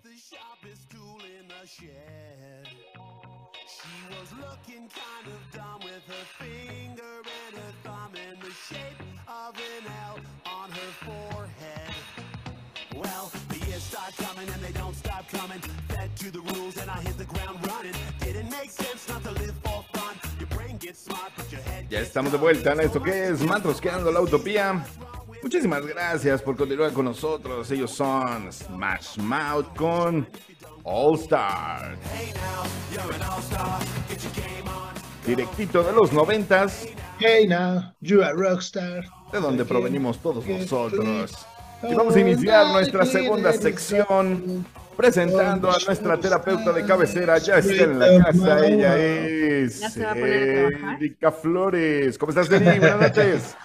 The sharpest tool in the shed. She was looking kind of dumb with her finger and her thumb in the shape of an L on her forehead. Well, the years start coming and they don't stop coming. Fed to the rules and I hit the ground running. Didn't make sense not to live Ya estamos de vuelta en esto que es Matrosqueando la Utopía. Muchísimas gracias por continuar con nosotros. Ellos son Smash Mouth con All Star. Directito de los noventas, Hey now, you a rockstar. de donde provenimos todos nosotros. Y vamos a iniciar nuestra segunda sección presentando a nuestra terapeuta de cabecera. Ya está en la casa, ella es ¿Ya se va a poner a trabajar? Erika Flores. ¿Cómo estás, Eri? Buenas noches.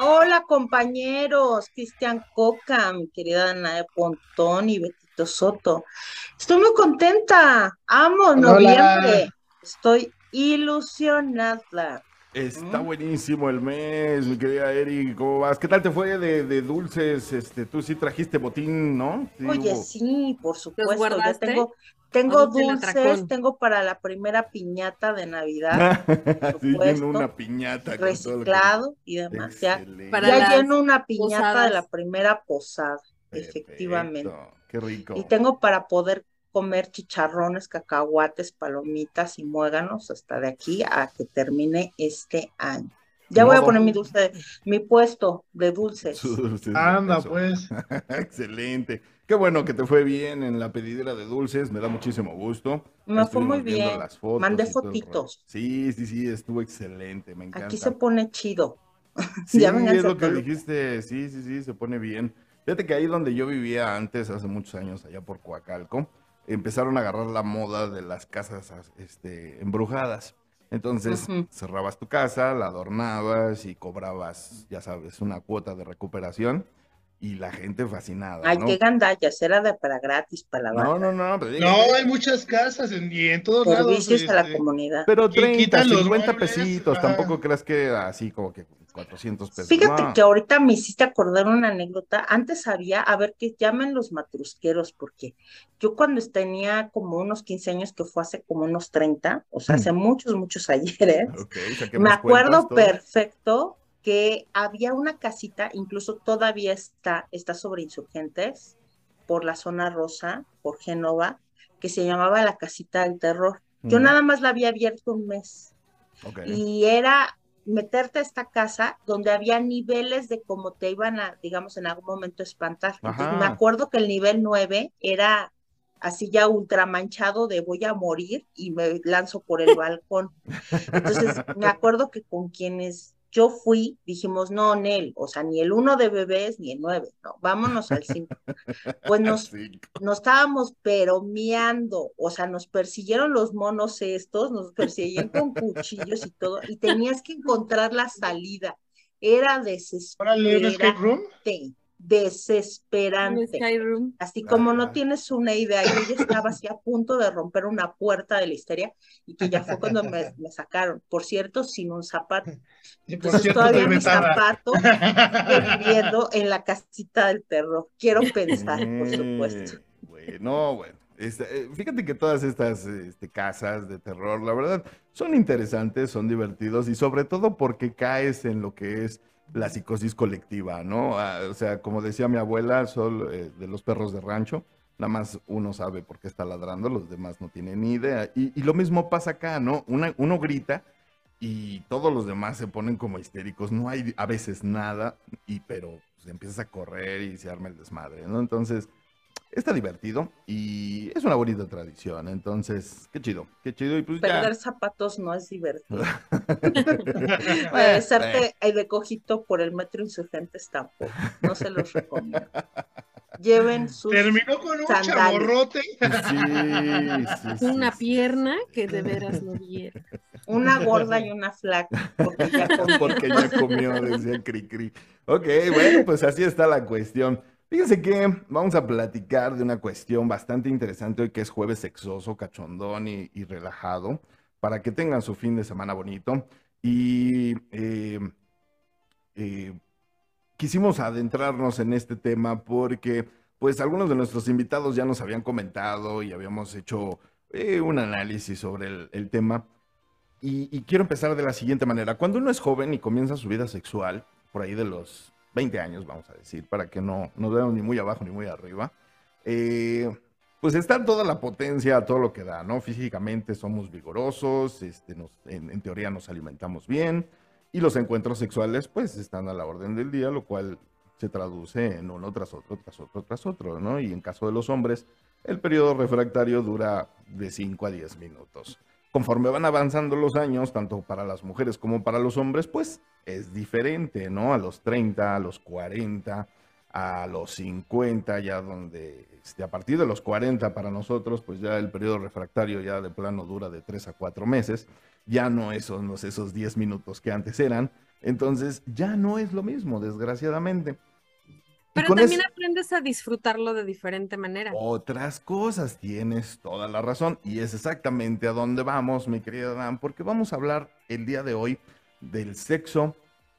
Hola compañeros, Cristian Coca, mi querida Ana de Pontón y Betito Soto. Estoy muy contenta, amo Hola. noviembre, estoy ilusionada. Está buenísimo el mes, mi querida Eri. ¿Cómo vas? ¿Qué tal te fue de, de dulces? Este, tú sí trajiste botín, ¿no? Sí, Oye, hubo- sí, por supuesto, ya guardaste? tengo, Tengo dulces, tengo para la primera piñata de Navidad, [LAUGHS] Sí, [LAUGHS] lleno una piñata. con todo lo que- reciclado y demás. Ya. Para lleno una piñata de la primera posada, efectivamente. Qué rico. Y tengo para poder comer chicharrones, cacahuates, palomitas y muéganos hasta de aquí a que termine este año. Ya voy a poner mi dulce, mi puesto de dulces. Anda, pues. [LAUGHS] Excelente. Qué bueno que te fue bien en la pedidera de dulces. Me da muchísimo gusto. Me fue muy bien. las fotos Mandé fotitos. Sí, sí, sí, estuvo excelente. Me encanta. Aquí se pone chido. [LAUGHS] Sí, Ya es lo que dijiste. Sí, sí, sí, se pone bien. Fíjate que ahí donde yo vivía antes, hace muchos años, allá por Coacalco, empezaron a agarrar la moda de las casas este, embrujadas. Entonces Ujú. cerrabas tu casa, la adornabas y cobrabas, ya sabes, una cuota de recuperación y la gente fascinada. Ay, ¿no? qué gandallas, era de para gratis para la No, banda. no, no, pero, No, hay muchas casas en, y en todos lados. Servicios a la este, comunidad. pero Y 30, quitan los 50 muebles, pesitos, ajá. tampoco creas que así como que 400 pesos. Fíjate no. que ahorita me hiciste acordar una anécdota. Antes había, a ver, que llamen los matrusqueros, porque yo cuando tenía como unos 15 años, que fue hace como unos 30, o sea, Mm. hace muchos, muchos ayeres, [LAUGHS] me acuerdo perfecto que había una casita, incluso todavía está, está sobre insurgentes, por la zona rosa, por Génova, que se llamaba la casita del terror. Yo Mm, nada más la había abierto un mes y era meterte a esta casa donde había niveles de cómo te iban a, digamos, en algún momento espantar. Entonces, me acuerdo que el nivel 9 era así ya ultra manchado de voy a morir y me lanzo por el balcón. [LAUGHS] Entonces, me acuerdo que con quienes yo fui, dijimos, no, Nel, o sea, ni el 1 de bebés ni el 9, no, vámonos al 5. Pues nos, [LAUGHS] nos estábamos pero miando, o sea, nos persiguieron los monos estos, nos persiguieron con cuchillos y todo, y tenías que encontrar la salida. Era Órale, ¿un escape room? Desesperante. Skyroom. Así como no tienes una idea, yo ya estaba así a punto de romper una puerta de la histeria y que ya fue cuando me, [LAUGHS] me sacaron, por cierto, sin un zapato. Entonces cierto, todavía mi zapato [LAUGHS] viviendo en la casita del terror. Quiero pensar, por supuesto. Eh, Bueno, bueno. Este, eh, fíjate que todas estas este, casas de terror, la verdad, son interesantes, son divertidos y sobre todo porque caes en lo que es la psicosis colectiva, ¿no? Ah, o sea, como decía mi abuela, son eh, de los perros de rancho, nada más uno sabe por qué está ladrando, los demás no tienen ni idea. Y, y lo mismo pasa acá, ¿no? Una- uno grita y todos los demás se ponen como histéricos, no hay a veces nada, y pero empiezas a correr y se arma el desmadre, ¿no? Entonces, está divertido y es una bonita tradición, entonces, qué chido, qué chido, y pues ya. Perder zapatos no es divertido. [LAUGHS] Regresarte eh, de cojito por el metro insurgentes tampoco. No se los recomiendo. Lleven sus Terminó con un Sandalias. chaborrote. Sí, sí, sí, Una sí. pierna que de veras no viera. una gorda y una flaca, porque ya comí. [LAUGHS] Porque ya comió, decía Cricri. Ok, bueno, pues así está la cuestión. Fíjense que vamos a platicar de una cuestión bastante interesante hoy que es jueves sexoso, cachondón y, relajado, para que tengan su fin de semana bonito. Y eh, eh, quisimos adentrarnos en este tema porque pues algunos de nuestros invitados ya nos habían comentado y habíamos hecho eh, un análisis sobre el, tema. Y quiero empezar de la siguiente manera. Cuando uno es joven y comienza su vida sexual, por ahí de los 20 años, vamos a decir, para que no nos veamos ni muy abajo ni muy arriba, eh, pues está toda la potencia, todo lo que da, ¿no? Físicamente somos vigorosos, este, nos- en, en teoría nos alimentamos bien y los encuentros sexuales pues están a la orden del día, lo cual se traduce en uno tras otro, tras otro, tras otro, ¿no? Y en caso de los hombres, el periodo refractario dura de 5 a 10 minutos conforme van avanzando los años, tanto para las mujeres como para los hombres, pues es diferente, ¿no? A los 30, a los 40, a los 50, ya donde, este, a partir de los 40 para nosotros, pues ya el periodo refractario ya de plano dura de 3 a 4 meses, ya no esos, esos 10 minutos que antes eran, entonces ya no es lo mismo, desgraciadamente. Pero también eso- aprendes a disfrutarlo de diferente manera. otras cosas. Tienes toda la razón. Y es exactamente a dónde vamos, mi querida Dan, porque vamos a hablar el día de hoy del sexo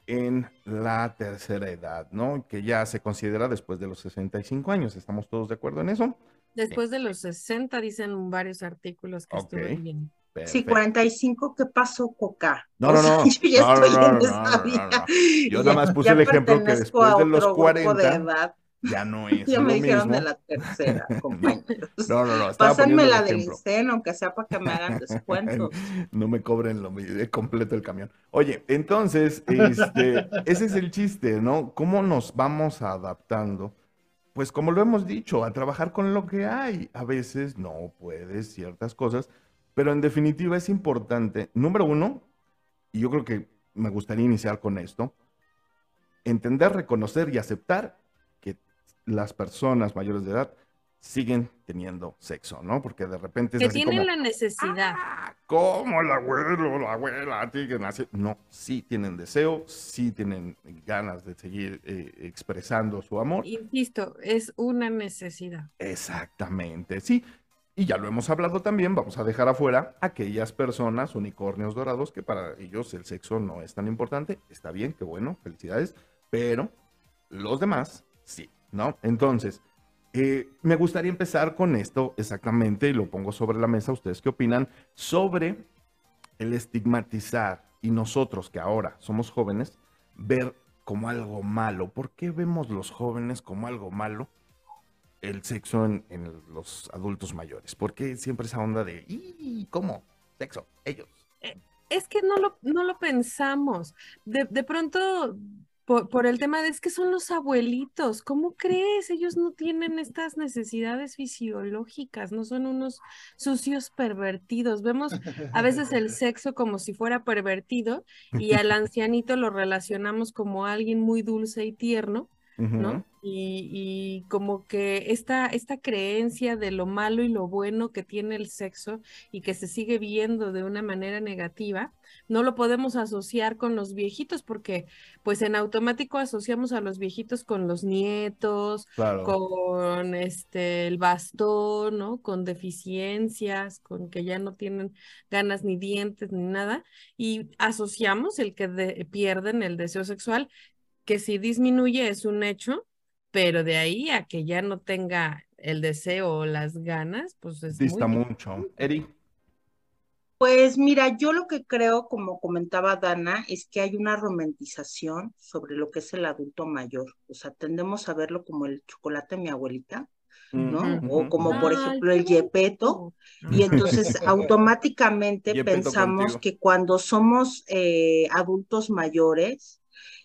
en la tercera edad, ¿no? Que ya se considera después de los 65 años. ¿Estamos todos de acuerdo en eso? Después de los 60, dicen varios artículos que Ok. estuve viendo. Sí, Perfecto. 45, ¿qué pasó, Coca? No, no, sea, no. [LAUGHS] Yo ya No, estoy no, en no, esa vida. Yo nada más puse el ejemplo que después de los otro grupo 40 de edad. ya no [LAUGHS] es Ya lo me dijeron mismo. de la tercera, [LAUGHS] compañeros. No, no, no. Pásenme la el del. INSEN, aunque sea para que me hagan descuento. No me cobren lo de completo el camión. Oye, entonces, este, ese es el chiste, ¿no? ¿Cómo nos vamos adaptando? Pues como lo hemos dicho, a trabajar con lo que hay. A veces no puedes ciertas cosas, pero en definitiva es importante, número uno, y yo creo que me gustaría iniciar con esto, entender, reconocer y aceptar que las personas mayores de edad siguen teniendo sexo, ¿no? Porque de repente es Que así tienen como... la necesidad. Ah, ¿Cómo el abuelo, la abuela, tiene que nacer? No, sí tienen deseo, sí tienen ganas de seguir eh, expresando su amor. Insisto, es una necesidad. Exactamente, sí. Y ya lo hemos hablado también, vamos a dejar afuera aquellas personas, unicornios dorados, que para ellos el sexo no es tan importante. Está bien, qué bueno, felicidades, pero los demás sí, ¿no? Entonces, eh, me gustaría empezar con esto exactamente y lo pongo sobre la mesa. ¿Ustedes qué opinan sobre el estigmatizar y nosotros que ahora somos jóvenes, ver como algo malo? ¿Por qué vemos los jóvenes como algo malo? El sexo en, en los adultos mayores? ¿Por qué siempre esa onda de, ¿y cómo? Sexo, ellos. Es que no lo, no lo pensamos. De, de pronto, por, por el tema de es que son los abuelitos, ¿cómo crees? Ellos no tienen estas necesidades fisiológicas, no son unos sucios pervertidos. Vemos a veces el sexo como si fuera pervertido y al [LAUGHS] ancianito lo relacionamos como alguien muy dulce y tierno. Y, y como que esta, esta creencia de lo malo y lo bueno que tiene el sexo y que se sigue viendo de una manera negativa, no lo podemos asociar con los viejitos porque pues en automático asociamos a los viejitos con los nietos, Claro. con este el bastón, ¿no? Con deficiencias, con que ya no tienen ganas ni dientes ni nada, y asociamos el que de- pierden el deseo sexual, que si disminuye es un hecho, pero de ahí a que ya no tenga el deseo o las ganas, pues es Dista muy mucho. Eri, Pues mira, yo lo que creo, como comentaba Dana, es que hay una romantización sobre lo que es el adulto mayor. O sea, tendemos a verlo como el chocolate de mi abuelita, ¿no? O como por ejemplo el yepeto. Y entonces [LAUGHS] automáticamente pensamos contigo. que cuando somos eh, adultos mayores,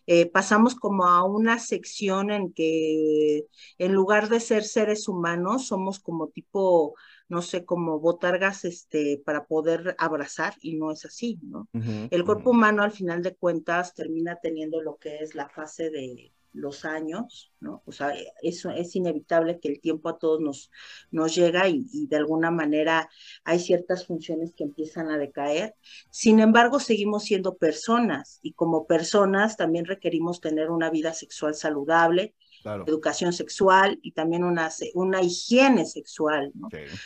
eh, pasamos como a una sección en que en lugar de ser seres humanos, somos como tipo, no sé, como botargas este, para poder abrazar y no es así, ¿no? El cuerpo humano al final de cuentas termina teniendo lo que es la fase de los años, ¿no? O sea, eso es inevitable que el tiempo a todos nos, nos llega y, y de alguna manera hay ciertas funciones que empiezan a decaer. Sin embargo, seguimos siendo personas y como personas también requerimos tener una vida sexual saludable, Claro. educación sexual y también una, una higiene sexual,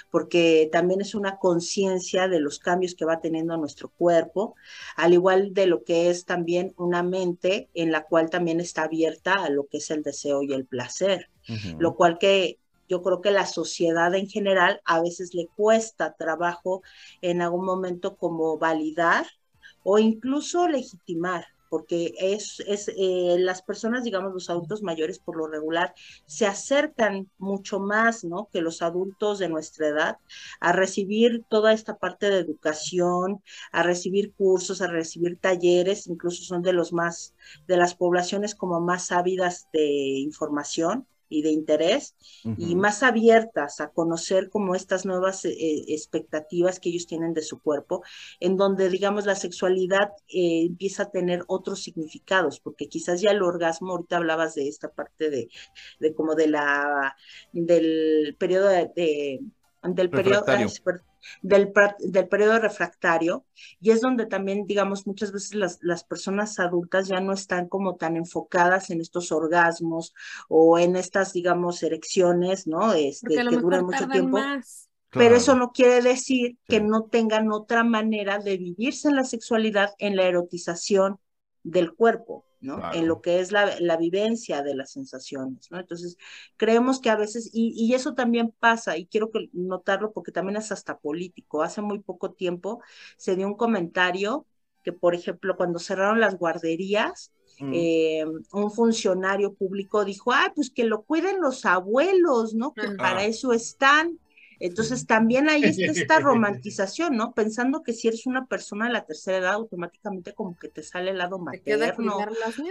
porque también es una conciencia de los cambios que va teniendo nuestro cuerpo, al igual de lo que es también una mente en la cual también está abierta a lo que es el deseo y el placer, lo cual que yo creo que la sociedad en general a veces le cuesta trabajo en algún momento como validar o incluso legitimar. Porque es, es eh, las personas, digamos, los adultos mayores por lo regular, se acercan mucho más, ¿no? Que los adultos de nuestra edad a recibir toda esta parte de educación, a recibir cursos, a recibir talleres, incluso son de los más, de las poblaciones como más ávidas de información y de interés y más abiertas a conocer como estas nuevas eh, expectativas que ellos tienen de su cuerpo, en donde digamos la sexualidad eh, empieza a tener otros significados, porque quizás ya el orgasmo, ahorita hablabas de esta parte de, de como de la, del periodo de, de- del periodo, Refractario. Del, pra- del periodo refractario, y es donde también, digamos, muchas veces las, las personas adultas ya no están como tan enfocadas en estos orgasmos o en estas, digamos, erecciones, ¿no? Este, que duran mucho tiempo. más. Pero eso no quiere decir que no tengan otra manera de vivirse en la sexualidad, en la erotización del cuerpo. ¿No? Claro. En lo que es la, la vivencia de las sensaciones, ¿no? Entonces, creemos que a veces, y, y eso también pasa, y quiero que notarlo porque también es hasta político. Hace muy poco tiempo se dio un comentario que, por ejemplo, cuando cerraron las guarderías, Mm. eh, un funcionario público dijo, ah, pues que lo cuiden los abuelos, ¿no? Que Ah. para eso están. Entonces también ahí está [LAUGHS] esta romantización, ¿no? Pensando que si eres una persona de la tercera edad, automáticamente como que te sale el lado materno,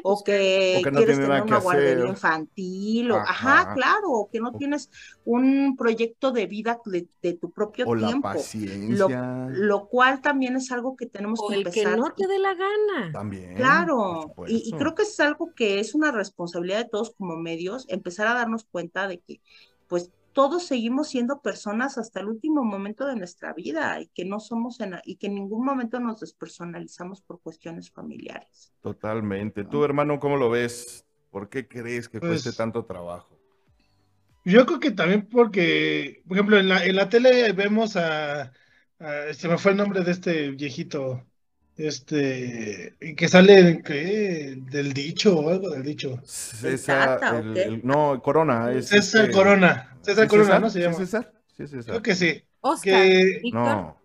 o que O que no quieres tener una guardería hacer. infantil, o, Ajá. ajá, claro, o que no tienes un proyecto de vida de, de tu propio O la tiempo, lo, paciencia. lo cual también es algo que tenemos O que el que empezar. no te dé la gana. También. Claro, y, creo que es algo que es una responsabilidad de todos como medios, empezar a darnos cuenta de que pues todos seguimos siendo personas hasta el último momento de nuestra vida y que no somos en, y que en ningún momento nos despersonalizamos por cuestiones familiares. Totalmente. Tú, hermano, ¿cómo lo ves? ¿Por qué crees que Pues- cueste tanto trabajo? Yo creo que también porque, por ejemplo, en la, en la tele vemos a, a- se me fue el nombre de este viejito, este, que sale ¿qué? del dicho o algo del dicho. César, Tata, ¿o el- no, Corona. Es César este- Corona, César ¿Sí, Corona, ¿no? Se ¿Sí, llama. César? Sí, César. Creo que sí. Oscar, Que, Víctor. No.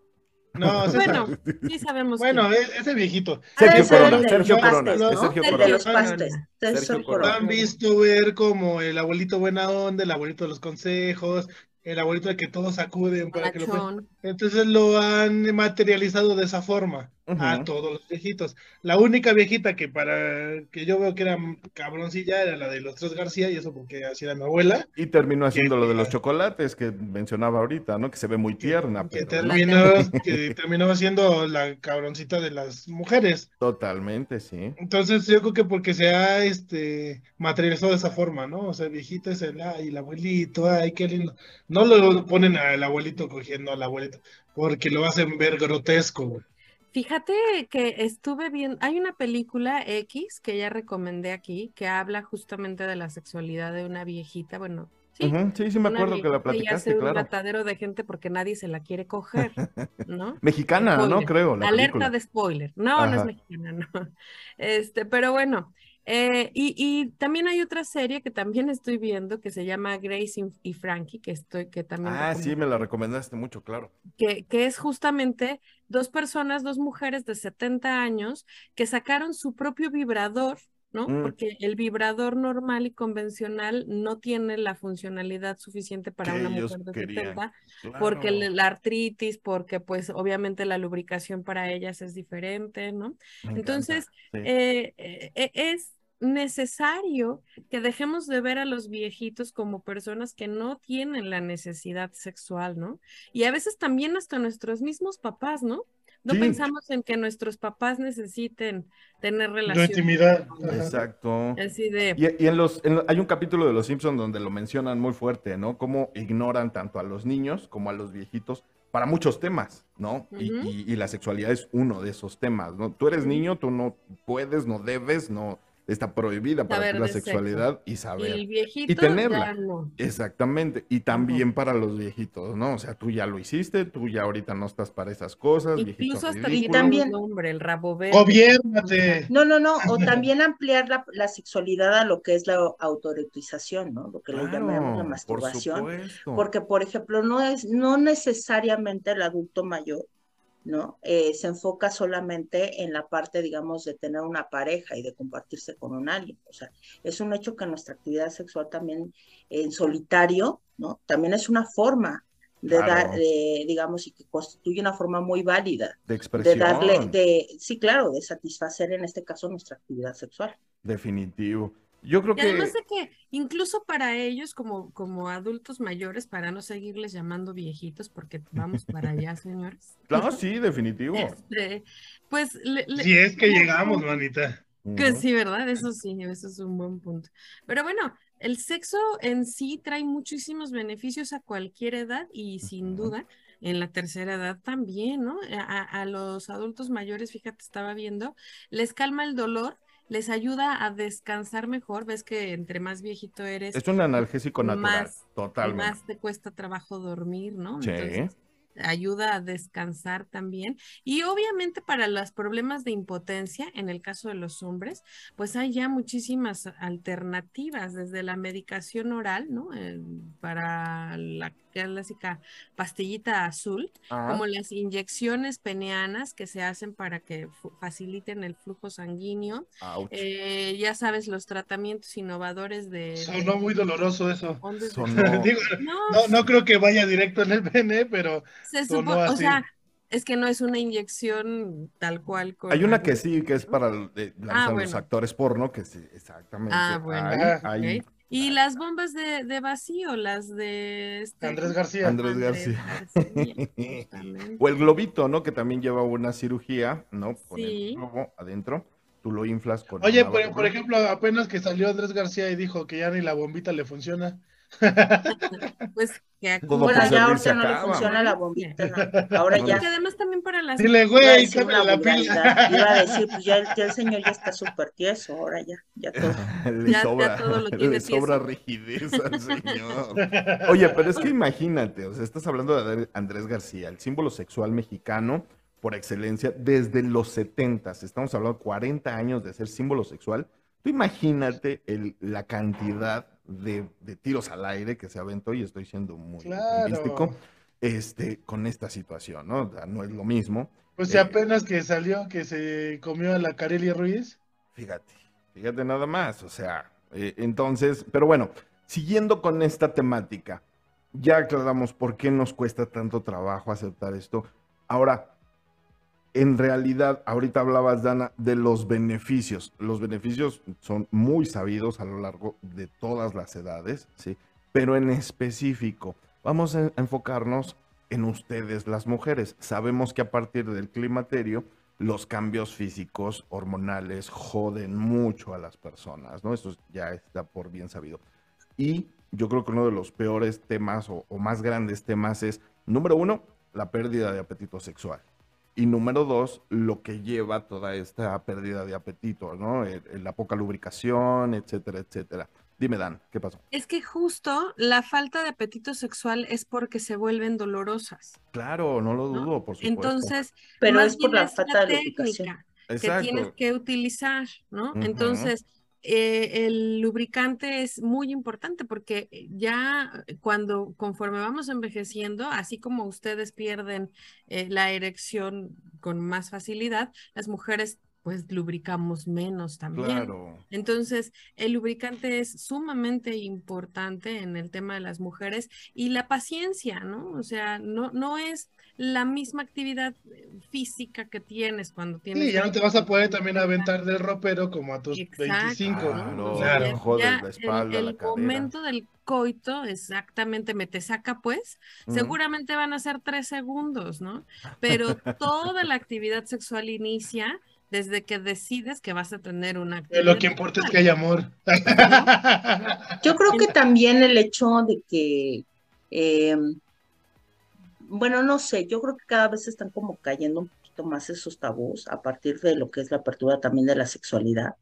no, César. Bueno, sí sabemos. Bueno, quién. ese viejito. Sergio Corona, Sergio Corona. Sergio El Corona. de los Corona. pastes. Sergio Sergio Lo Corona. han visto ver como el abuelito buena onda, el abuelito de los consejos, el abuelito al que todos acuden para que lo. Entonces lo han materializado de esa forma a todos los viejitos. La única viejita que para que yo veo que era cabroncilla era la de los tres García, y eso porque así era mi abuela, Y terminó haciendo lo de los chocolates que mencionaba ahorita, ¿no? Que se ve muy tierna, que pero terminó, [LAUGHS] que terminó siendo la cabroncita de las mujeres. totalmente, sí. Entonces yo creo que porque se ha este materializado de esa forma, ¿no? O sea, viejita es el, ay, el abuelito, ay, qué lindo. No lo ponen al abuelito cogiendo al abuelito, porque lo hacen ver grotesco, güey. Fíjate que estuve viendo, hay una película X que ya recomendé aquí, que habla justamente de la sexualidad de una viejita, bueno, sí, Sí, sí me acuerdo que la viejita y hace platicaste, un claro. matadero de gente porque nadie se la quiere coger, ¿no? Mexicana, ¿no? Creo, la Alerta película. de spoiler. No, no es mexicana, [LAUGHS] no. Este, pero bueno. Eh, y, y también hay otra serie que también estoy viendo que se llama Grace y- Frankie, que estoy, que también Ah, sí, me la recomendaste mucho, claro. que, que es justamente dos personas, dos mujeres de 70 años que sacaron su propio vibrador, ¿no? Mm. Porque el vibrador normal y convencional no tiene la funcionalidad suficiente para una mujer de querían. 70 porque Claro, la artritis, porque pues obviamente la lubricación para ellas es diferente, ¿no? me Entonces, sí. eh, eh, eh, es necesario que dejemos de ver a los viejitos como personas que no tienen la necesidad sexual, ¿no? Y a veces también hasta nuestros mismos papás, ¿no? No Sí. pensamos en que nuestros papás necesiten tener La relaciones. intimidad. con- Ajá. Exacto. Así de, Y, y en los, en hay un capítulo de Los Simpsons donde lo mencionan muy fuerte, ¿no? Cómo ignoran tanto a los niños como a los viejitos para muchos temas, ¿no? Y, y- y la sexualidad es uno de esos temas, ¿no? Tú eres niño, tú no puedes, no debes, no está prohibida para Saber ti la sexo. sexualidad y y saber. el viejito tenerla. ya no. Exactamente, y también para los viejitos, ¿no? O sea, tú ya lo hiciste, tú ya ahorita no estás para esas cosas, Incluso hasta ridículo. tiene también- un nombre, el rabo verde. Gobiérnate. No, no, no, o [LAUGHS] también ampliar la, la sexualidad a lo que es la autoerotización, ¿no? Lo que le llamamos la por masturbación. Porque, por ejemplo, no es, no necesariamente el adulto mayor, ¿no? Eh, se enfoca solamente en la parte, digamos, de tener una pareja y de compartirse con un alguien. O sea, es un hecho que nuestra actividad sexual también en solitario, ¿no? También es una forma de Claro. dar, de, digamos, y que constituye una forma muy válida De de expresión. darle, de, sí, claro, de satisfacer en este caso nuestra actividad sexual. Definitivo. Yo creo Y que además de que incluso para ellos, como, como adultos mayores, para no seguirles llamando viejitos, porque vamos para allá, señores. Claro, [LAUGHS] sí, definitivo. Este, pues le- le- Si es que llegamos, manita. que sí, ¿verdad? Eso sí, eso es un buen punto. Pero bueno, el sexo en sí trae muchísimos beneficios a cualquier edad y sin duda en la tercera edad también, ¿no? A, a los adultos mayores, fíjate, estaba viendo, les calma el dolor, les ayuda a descansar mejor. Ves que entre más viejito eres, Es un analgésico natural, más- totalmente. más te cuesta trabajo dormir, ¿no? Sí. Entonces, ayuda a descansar también. Y obviamente para los problemas de impotencia, en el caso de los hombres, pues hay ya muchísimas alternativas, desde la medicación oral, ¿no? Eh, para la clásica pastillita azul, como las inyecciones peneanas que se hacen para que faciliten el flujo sanguíneo. Eh, ya sabes, los tratamientos innovadores de... Sonó muy doloroso eso. [LAUGHS] no, no, creo que vaya directo en el pene, pero... Se o sea, es que no es una inyección tal cual. Hay una que sí, que es para ah, los actores porno, que sí, exactamente. Ah, bueno. Y las bombas de, vacío, las de este, Andrés García. Andrés, García. [LAUGHS] o el globito, ¿no? Que también lleva una cirugía, ¿no? Con el globo adentro. Tú lo inflas con. Oye, por, por, ejemplo, apenas que salió Andrés García y dijo que ya ni la bombita le funciona. [LAUGHS] pues que Bueno, ya ahorita no le funciona la bombita. Ahora ya. Y además también para las. Dile, güey, la pila. [LAUGHS] Iba a decir, pues ya, el señor ya está súper tieso, ahora ya, ya todo. [LAUGHS] le sobra, le sobra rigidez al señor. Oye, pero es que imagínate, o sea, estás hablando de Andrés García, el símbolo sexual mexicano por excelencia desde los 70. Estamos hablando de 40 años de ser símbolo sexual. Tú imagínate el, la cantidad de, tiros al aire que se aventó, y estoy siendo muy místico, este, con esta situación, ¿no? no es lo mismo. Pues si eh, apenas que salió, que se comió a la Carelia Ruiz. Fíjate, fíjate nada más, o sea, eh, entonces, pero bueno, siguiendo con esta temática, ya aclaramos por qué nos cuesta tanto trabajo aceptar esto. Ahora, en realidad, ahorita hablabas, Dana, de los beneficios. Los beneficios son muy sabidos a lo largo de todas las edades, ¿sí? Pero en específico, vamos a enfocarnos en ustedes, las mujeres. Sabemos que a partir del climaterio, los cambios físicos, hormonales, joden mucho a las personas, ¿no? Eso ya está por bien sabido. Y yo creo que uno de los peores temas o, o más grandes temas es, número uno, la pérdida de apetito sexual. Y número dos, lo que lleva toda esta pérdida de apetito, ¿no? la poca lubricación, etcétera, etcétera. Dime, Dan, ¿qué pasó? Es que justo la falta de apetito sexual es porque se vuelven dolorosas. Claro, no lo dudo, por supuesto. Entonces, pero es por la falta de técnica que tienes que utilizar, ¿no? Entonces, eh, el lubricante es muy importante porque eh, ya cuando, conforme vamos envejeciendo, así como ustedes pierden eh, la erección con más facilidad, las mujeres pues lubricamos menos también. Entonces, el lubricante es sumamente importante en el tema de las mujeres y la paciencia, ¿no? O sea, no, no es la misma actividad eh, física que tienes cuando tienes. Sí, ya no te vas a poder también aventar del ropero como a tus 25. Claro, la espalda, el, momento del coito, exactamente, me te saca pues, seguramente van a ser tres segundos, ¿no? Pero toda la actividad sexual inicia desde que decides que vas a tener una actividad. Lo que importa es que hay amor. Yo creo que también el hecho de que, eh, bueno, no sé, yo creo que cada vez están como cayendo un poquito más esos tabús a partir de lo que es la apertura también de la sexualidad,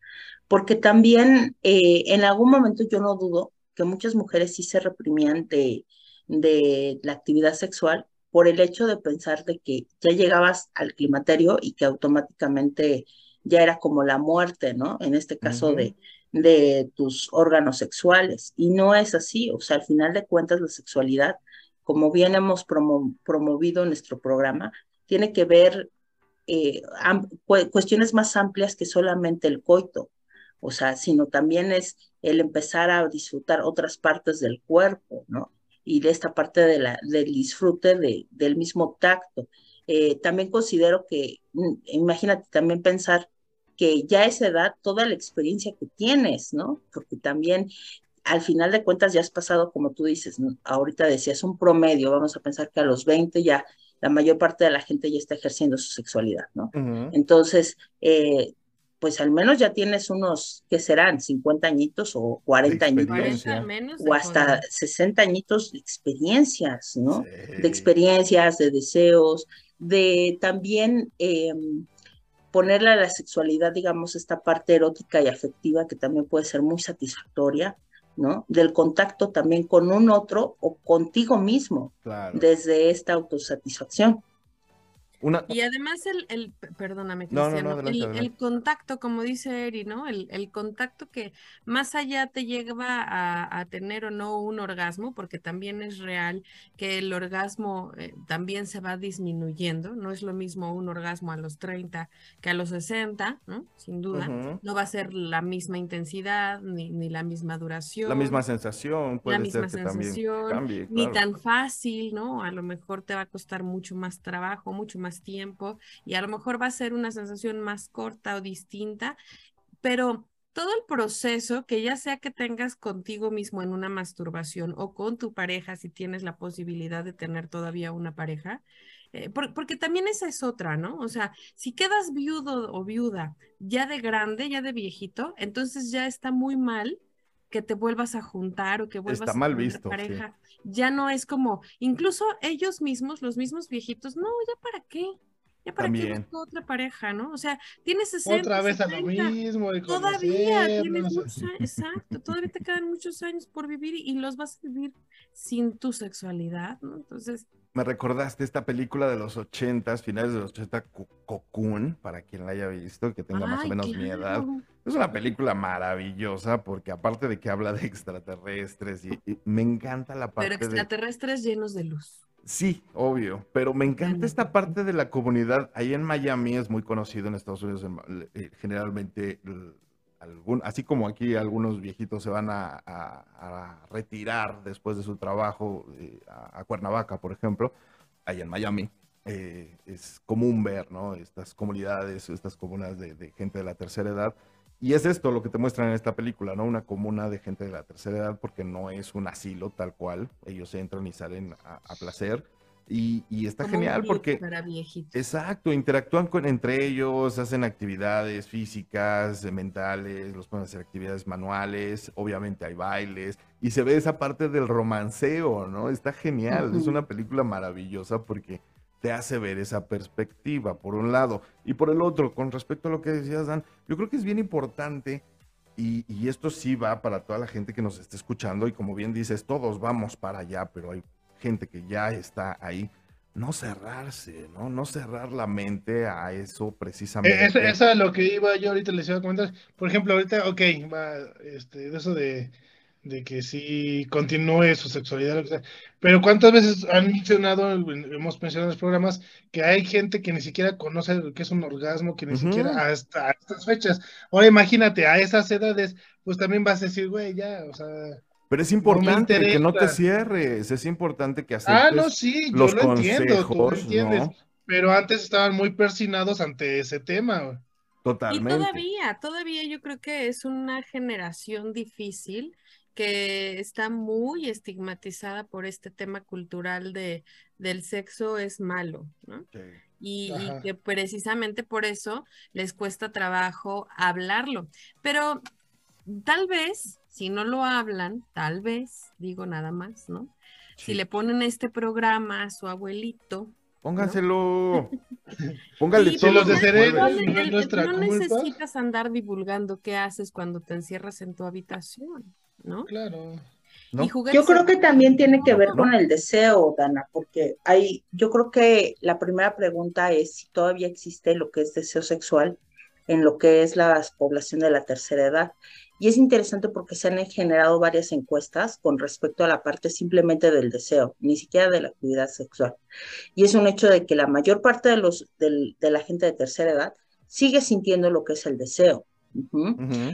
porque también eh, en algún momento yo no dudo que muchas mujeres sí se reprimían de, de la actividad sexual por el hecho de pensar de que ya llegabas al climaterio y que automáticamente ya era como la muerte, ¿no? En este caso de, de tus órganos sexuales. Y no es así, o sea, al final de cuentas la sexualidad, como bien hemos promovido en nuestro programa, tiene que ver eh, cuestiones más amplias que solamente el coito, o sea, sino también es el empezar a disfrutar otras partes del cuerpo, ¿no? y de esta parte de la, del disfrute de, del mismo tacto. Eh, también considero que, mm, imagínate también pensar que ya a esa edad, toda la experiencia que tienes, ¿no? Porque también al final de cuentas ya has pasado, como tú dices, ahorita decías un promedio, vamos a pensar que a los 20 ya la mayor parte de la gente ya está ejerciendo su sexualidad, ¿no? Entonces, eh, pues al menos ya tienes unos, ¿qué serán? 50 añitos o 40 añitos. o hasta 60 añitos de experiencias, ¿no? De experiencias, de deseos, de también em, ponerle a la sexualidad, digamos, esta parte erótica y afectiva que también puede ser muy satisfactoria, ¿no? Del contacto también con un otro o contigo mismo, Claro. desde esta autosatisfacción. Una, Y además el, el perdóname, No, no, no, Cristiano, adelante, el, adelante. el contacto, como dice Eri, ¿no? El, el contacto que más allá te lleva a, a tener o no un orgasmo, porque también es real que el orgasmo eh, también se va disminuyendo, no es lo mismo un orgasmo a los 30 que a los 60, ¿no? Sin duda. No va a ser la misma intensidad ni, ni la misma duración. la misma sensación puede misma ser que también sensación, cambie, ni tan fácil, ¿no? A lo mejor te va a costar mucho más trabajo, mucho más tiempo y a lo mejor va a ser una sensación más corta o distinta, pero todo el proceso, que ya sea que tengas contigo mismo en una masturbación o con tu pareja, si tienes la posibilidad de tener todavía una pareja, eh, por- porque también esa es otra, ¿no? O sea, si quedas viudo o viuda ya de grande, ya de viejito, entonces ya está muy mal que te vuelvas a juntar o que vuelvas Está a mal tener visto, sí. pareja. Ya no es como, incluso ellos mismos, los mismos viejitos, no, ya para qué, ya para qué También. busco otra pareja, ¿no? O sea, tienes 60, Otra vez a lo 70, mismo. Todavía tienes muchos años, exacto, todavía te quedan muchos años por vivir y los vas a vivir sin tu sexualidad, ¿no? Entonces, Me recordaste esta película de los ochentas, finales de los 80, Co- Cocoon, para quien la haya visto, que tenga más o menos mi edad. Es una película maravillosa porque aparte de que habla de extraterrestres y, y me encanta la Pero parte de... extraterrestres llenos de luz. Sí, obvio, pero me encanta esta parte de la comunidad. Ahí en Miami es muy conocido en Estados Unidos, eh, generalmente, algún, así como aquí algunos viejitos se van a, a- a retirar después de su trabajo eh, a, a Cuernavaca, por ejemplo, ahí en Miami. eh, es común ver, ¿no? Estas comunidades, estas comunas de, de gente de la tercera edad. Y es esto lo que te muestran en esta película, ¿no? Una comuna de gente de la tercera edad, porque no es un asilo tal cual. Ellos entran y salen a, a placer. Y, y está como genial porque, Para viejitos. exacto, interactúan con, entre ellos, hacen actividades físicas, eh, mentales, los a hacer actividades manuales, obviamente hay bailes, y se ve esa parte del romanceo, ¿no? Está genial, es Ujú. una película maravillosa porque te hace ver esa perspectiva, por un lado. Y por el otro, con respecto a lo que decías, Dan, yo creo que es bien importante, y, y esto sí va para toda la gente que nos esté escuchando, y como bien dices, todos vamos para allá, pero hay gente que ya está ahí. No cerrarse, ¿no? No cerrar la mente a eso precisamente. Eso, eso es lo que iba yo ahorita les iba a comentar. Por ejemplo, ahorita, ok, va, este, eso de, de que sí continúe su sexualidad, lo que sea. Pero ¿cuántas veces han mencionado, hemos mencionado en los programas, que hay gente que ni siquiera conoce lo que es un orgasmo, que ni siquiera hasta a estas fechas? Ahora imagínate, a esas edades, pues también vas a decir, güey, ya, o sea. Pero es importante que no te cierres, es importante que Ah, no, aceptes sí, yo los lo entiendo, tú lo consejos, entiendes. ¿no? Pero antes estaban muy persinados ante ese tema. güey. Y Totalmente. todavía, todavía yo creo que es una generación difícil que está muy estigmatizada por este tema cultural de del sexo es malo, ¿no? Sí. Y, que precisamente por eso les cuesta trabajo hablarlo. Pero tal vez, si no lo hablan, tal vez, digo nada más, ¿no? Si le ponen este programa a su abuelito, Póngaselo. [LAUGHS] Póngale Sí, todo los de no, no no necesitas andar divulgando qué haces cuando te encierras en tu habitación, ¿no? Claro. ¿no? Y jugar Yo creo que también tiene que ver con el deseo, Dana, porque hay, yo creo que la primera pregunta es si todavía existe lo que es deseo sexual en lo que es la población de la tercera edad. Y es interesante porque se han generado varias encuestas con respecto a la parte simplemente del deseo, ni siquiera de la actividad sexual. Y es un hecho de que la mayor parte de, los, del- de la gente de tercera edad sigue sintiendo lo que es el deseo.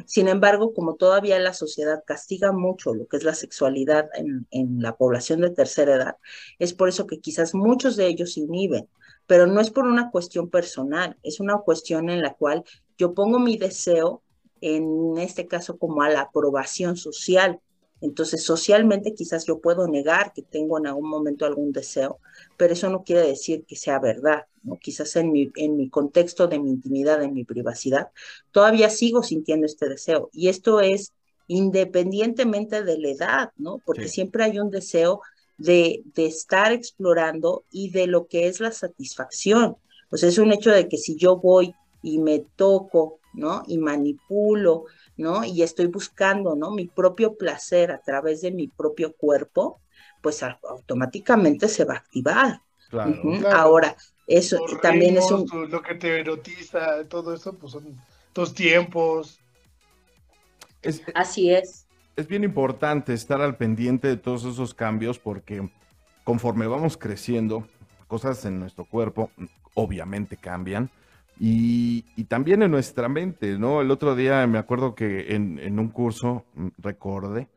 Sin embargo, como todavía la sociedad castiga mucho lo que es la sexualidad en, en la población de tercera edad, es por eso que quizás muchos de ellos se inhiben, pero no es por una cuestión personal, es una cuestión en la cual yo pongo mi deseo, en este caso como a la aprobación social. Entonces, socialmente quizás yo puedo negar que tengo en algún momento algún deseo, pero eso no quiere decir que sea verdad, ¿no? Quizás en mi, en mi contexto de mi intimidad, en mi privacidad, todavía sigo sintiendo este deseo. Y esto es independientemente de la edad, ¿no? Porque Sí. siempre hay un deseo de, de estar explorando y de lo que es la satisfacción. Sea, es un hecho de que si yo voy y me toco, ¿no? Y manipulo ¿no? Y estoy buscando, ¿no? Mi propio placer a través de mi propio cuerpo, pues automáticamente se va a activar. Claro. Ahora, eso Tus también es un... tu- lo que te erotiza, todo eso, pues son tus tiempos. Es, Así es. es bien importante estar al pendiente de todos esos cambios porque conforme vamos creciendo, cosas en nuestro cuerpo obviamente cambian y, también en nuestra mente, ¿no? El otro día me acuerdo que en, en un curso, mm, recordé,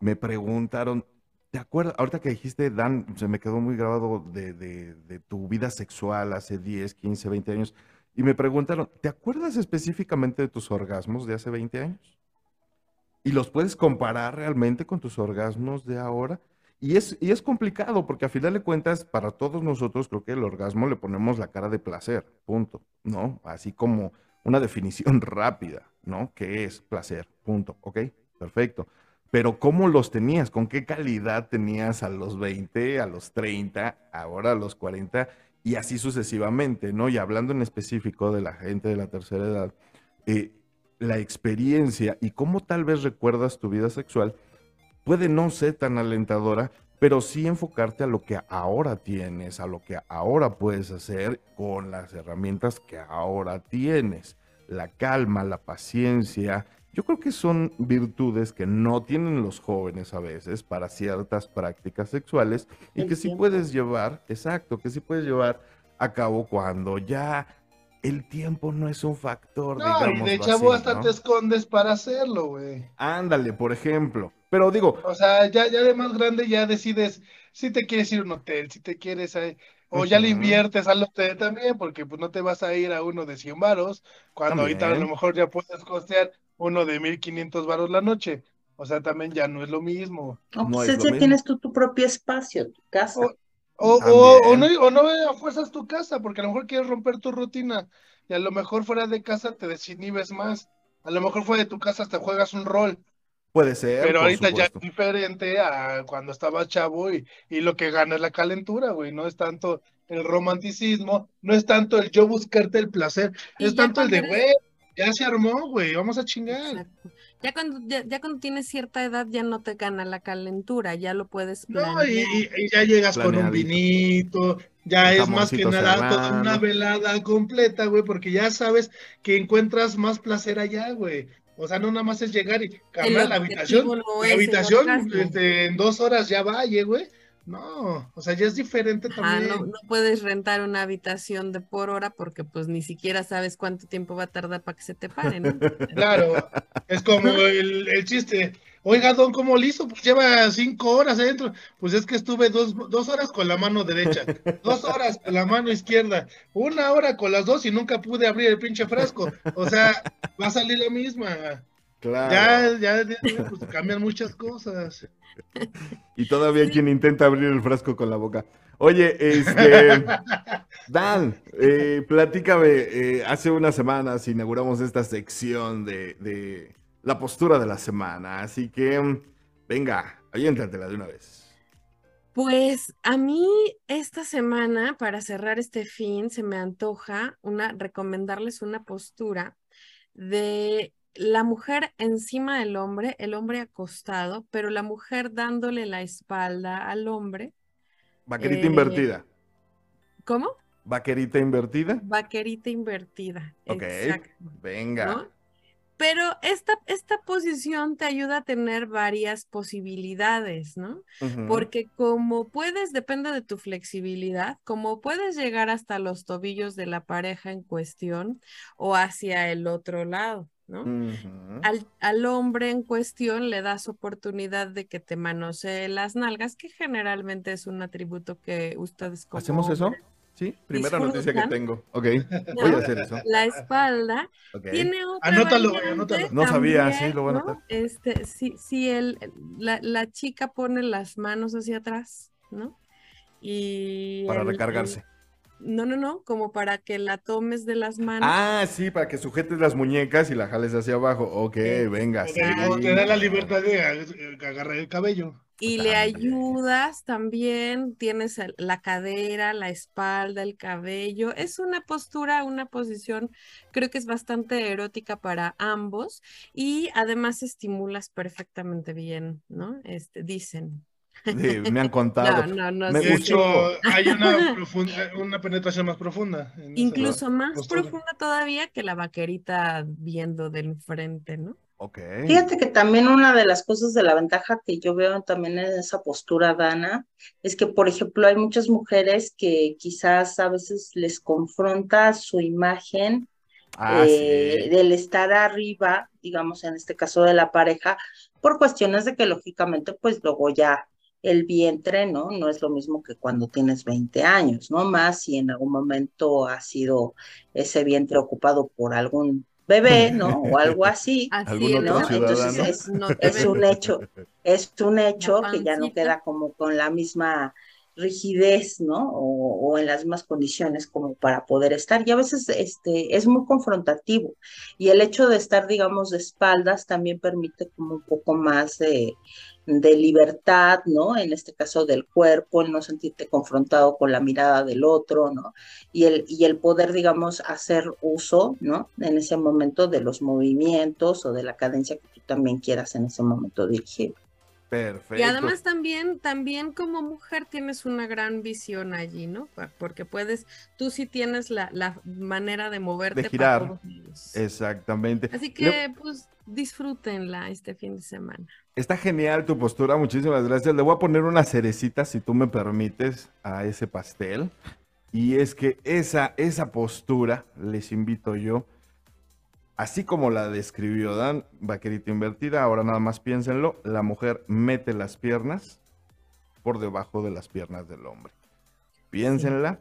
me preguntaron, ¿te acuerdas? Ahorita que dijiste, Dan, se me quedó muy grabado de, de- de tu vida sexual hace 10, 15, 20 años. Y me preguntaron, ¿te acuerdas específicamente de tus orgasmos de hace 20 años? ¿Y los puedes comparar realmente con tus orgasmos de ahora? Y es, y es complicado porque a final de cuentas, para todos nosotros, creo que el orgasmo le ponemos la cara de placer, punto, ¿no? Así como una [LAUGHS] definición rápida, ¿no? ¿Qué es placer? Punto, ¿ok? Perfecto. Pero ¿cómo los tenías? ¿Con qué calidad tenías a los 20, a los 30, ahora a los 40 y así sucesivamente, ¿no? Y hablando en específico de la gente de la tercera edad, eh, la experiencia y cómo tal vez recuerdas tu vida sexual puede no ser tan alentadora, pero sí enfocarte a lo que ahora tienes, a lo que ahora puedes hacer con las herramientas que ahora tienes. La calma, la paciencia, yo creo que son virtudes que no tienen los jóvenes a veces para ciertas prácticas sexuales y El que sí tiempo. puedes llevar, exacto, que sí puedes llevar a cabo cuando ya el tiempo no es un factor, No, y de chavo así, hasta ¿no? te escondes para hacerlo, güey. Ándale, por ejemplo. Pero digo, O sea, ya, ya de más grande ya decides si te quieres ir a un hotel, si te quieres o ya le inviertes al hotel también, porque pues no te vas a ir a uno de 100 varos, cuando ahorita a lo mejor ya puedes costear uno de 1500 varos la noche. O sea, también ya no es lo mismo. No, No pues es es lo ya mismo. tienes tú tu propio espacio, tu casa. O, o, o, o no, o no a fuerzas tu casa, porque a lo mejor quieres romper tu rutina y a lo mejor fuera de casa te desinhibes más. A lo mejor fuera de tu casa hasta juegas un rol. Puede ser, Pero por ahorita ya es diferente a cuando estaba chavo y, y lo que gana es la calentura, güey. No es tanto el romanticismo, no es tanto el yo buscarte el placer, Y es tanto el de, eres- güey, ya se armó, güey, vamos a chingar. Exacto. Ya cuando, ya, ya cuando tienes cierta edad ya no te gana la calentura, ya lo puedes No, planear. y, y- y ya llegas con un vinito, ya es más que nada toda una velada completa, güey, porque ya sabes que encuentras más placer allá, güey. O sea, no nada más es llegar y cambiar la habitación. no La habitación este, en dos horas ya vaya, güey. No, o sea, ya es diferente Ajá, también. no, no puedes rentar una habitación de por hora porque pues ni siquiera sabes cuánto tiempo va a tardar para que se te pare, ¿no? [LAUGHS] Claro, es como [LAUGHS] el, el chiste. Oiga, don, ¿cómo lo hizo? Pues lleva cinco horas adentro. Pues es que estuve dos, dos horas con la mano derecha, dos horas con la mano izquierda, una hora con las dos y nunca pude abrir el pinche frasco. O sea, va a salir la misma. Claro. Ya, ya, ya, pues cambian muchas cosas. Y todavía hay quien intenta abrir el frasco con la boca. Oye, este. Dan, eh, platícame. eh, hace unas semanas inauguramos esta sección de, de la postura de la semana. Así que, venga, aviéntatela de una vez. Pues a mí esta semana, para cerrar este fin, se me antoja una, recomendarles una postura de la mujer encima del hombre, el hombre acostado, pero la mujer dándole la espalda al hombre. Vaquerita Eh, invertida. ¿Cómo? Vaquerita invertida. Vaquerita invertida. Ok, Exacto. venga. ¿no? Pero esta, esta posición te ayuda a tener varias posibilidades, ¿no? Porque como puedes, depende de tu flexibilidad, como puedes llegar hasta los tobillos de la pareja en cuestión o hacia el otro lado, ¿no? Al, al hombre en cuestión le das oportunidad de que te manosee las nalgas, que generalmente es un atributo que ustedes como ¿Hacemos eso? Sí, primera noticia que tengo. Ok, [LAUGHS] voy a hacer eso. La espalda tiene otra Anótalo, anótalo. No sabía, también, sí, lo voy a ¿no? anotar. Este, si, si el, la, la chica pone las manos hacia atrás, ¿no? Y Para el- recargarse. el- no, no, no, como para que la tomes de las manos. Ah, sí, para que sujetes las muñecas y la jales hacia abajo. Ok, Sí. venga, sí. te, da la libertad de ag- agarrar el cabello. Y le ayudas también, tienes la cadera, la espalda, el cabello. Es una postura, una posición, creo que es bastante erótica para ambos y además estimulas perfectamente bien, ¿no? Este, dicen. Sí, me han [LAUGHS] contado. No, no, no, me De hecho, hay una, [LAUGHS] profunda- una penetración más profunda. Incluso más postura. profunda todavía que la vaquerita viendo del frente, ¿no? Fíjate que también una de las cosas de la ventaja que yo veo también en esa postura, Dana, es que, por ejemplo, hay muchas mujeres que quizás a veces les confronta su imagen Ah, eh, sí. del estar arriba, digamos, en este caso de la pareja, por cuestiones de que lógicamente, pues luego ya el vientre, ¿no? No es lo mismo que cuando tienes 20 años, ¿no? Más si en algún momento ha sido ese vientre ocupado por algún bebé, [LAUGHS] ¿no? O algo así. Así ¿Algún es, otro ¿no? Entonces es, no [LAUGHS] es un hecho, es un hecho que ya no queda como con la misma rigidez, ¿no? O, o en las mismas condiciones como para poder estar. Y a veces este, es muy confrontativo. Y el hecho de estar, digamos, de espaldas también permite como un poco más de, de libertad, ¿no? En este caso del cuerpo, el no sentirte confrontado con la mirada del otro, ¿no? Y el, y el poder, digamos, hacer uso, ¿no? En ese momento de los movimientos o de la cadencia que tú también quieras en ese momento dirigir. Perfecto. Y además también, también como mujer tienes una gran visión allí, ¿no? Porque puedes, tú sí tienes la, la manera de moverte para girar. todos. Exactamente. Así Le- que, pues, disfrútenla este fin de semana. Está genial tu postura, muchísimas gracias. Le voy a poner una cerecita, si tú me permites, a ese pastel. Y es que esa, esa postura, les invito yo, así como la describió Dan, vaquerita invertida, ahora nada más piénsenlo, la mujer mete las piernas por debajo de las piernas del hombre. Piénsenla,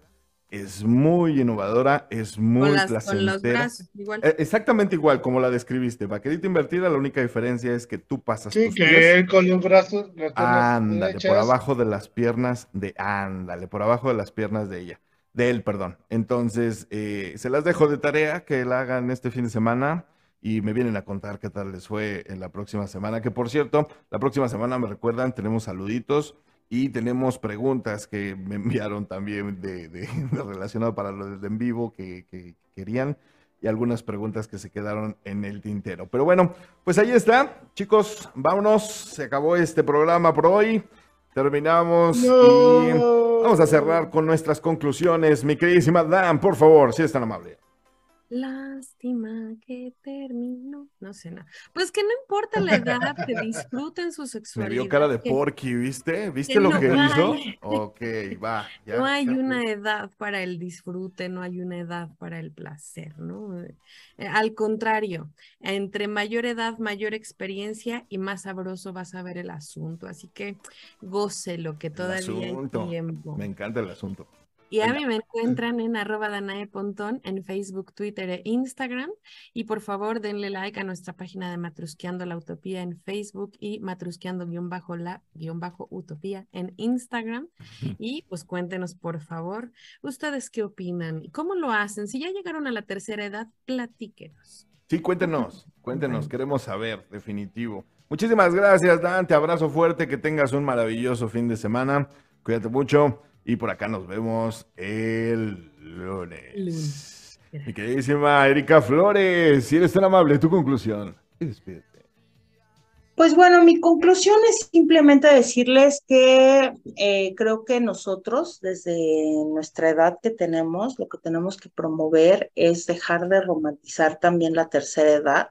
es muy innovadora, es muy Con, las, con los placentera. brazos, igual. Eh, Exactamente igual como la describiste. Vaquerita invertida, la única diferencia es que tú pasas Sí, tus que pies. él con los brazos, Ándale, por abajo de las piernas de. Ándale, por abajo de las piernas de ella. De él, perdón. Entonces, eh, se las dejo de tarea que la hagan este fin de semana y me vienen a contar qué tal les fue en la próxima semana. Que por cierto, la próxima semana me recuerdan, tenemos saluditos y tenemos preguntas que me [LAUGHS] enviaron también de, de- [LAUGHS] relacionado para lo de en vivo que, que querían y algunas preguntas que se quedaron en el tintero. Pero bueno, pues ahí está, chicos, vámonos, se acabó este programa por hoy, terminamos y No. Vamos a cerrar con nuestras conclusiones. Mi queridísima Dan, por favor, si es tan amable. Lástima que terminó. No sé nada. Pues que no importa la edad, que disfruten su [LAUGHS] Me sexualidad. vio cara de que porky, ¿viste? ¿Viste que lo no que hizo? Ok, va. [LAUGHS] ya, No hay ya. una edad para el disfrute, no hay una edad para el placer, ¿no? Eh, al contrario, entre mayor edad, mayor experiencia y más sabroso vas a ver el asunto. Así que gócelo, que todavía hay tiempo. Me encanta el asunto. Y a mí me encuentran en arroba Danae Pontón en Facebook, Twitter e Instagram. Y por favor, denle like a nuestra página de Matrusqueando la Utopía en Facebook y Matrusqueando-la-utopía en Instagram. Y pues cuéntenos, por favor, ustedes qué opinan y cómo lo hacen. Si ya llegaron a la tercera edad, platíquenos. Sí, cuéntenos, cuéntenos, queremos saber, definitivo. Muchísimas gracias, Dan, te abrazo fuerte, que tengas un maravilloso fin de semana. Cuídate mucho y por acá nos vemos el lunes. Lunes. Mi queridísima Erika Flores, si eres tan amable, tu conclusión. Y despídete. Pues bueno, mi conclusión es simplemente decirles que eh, creo que nosotros, desde nuestra edad que tenemos, lo que tenemos que promover es dejar de romantizar también la tercera edad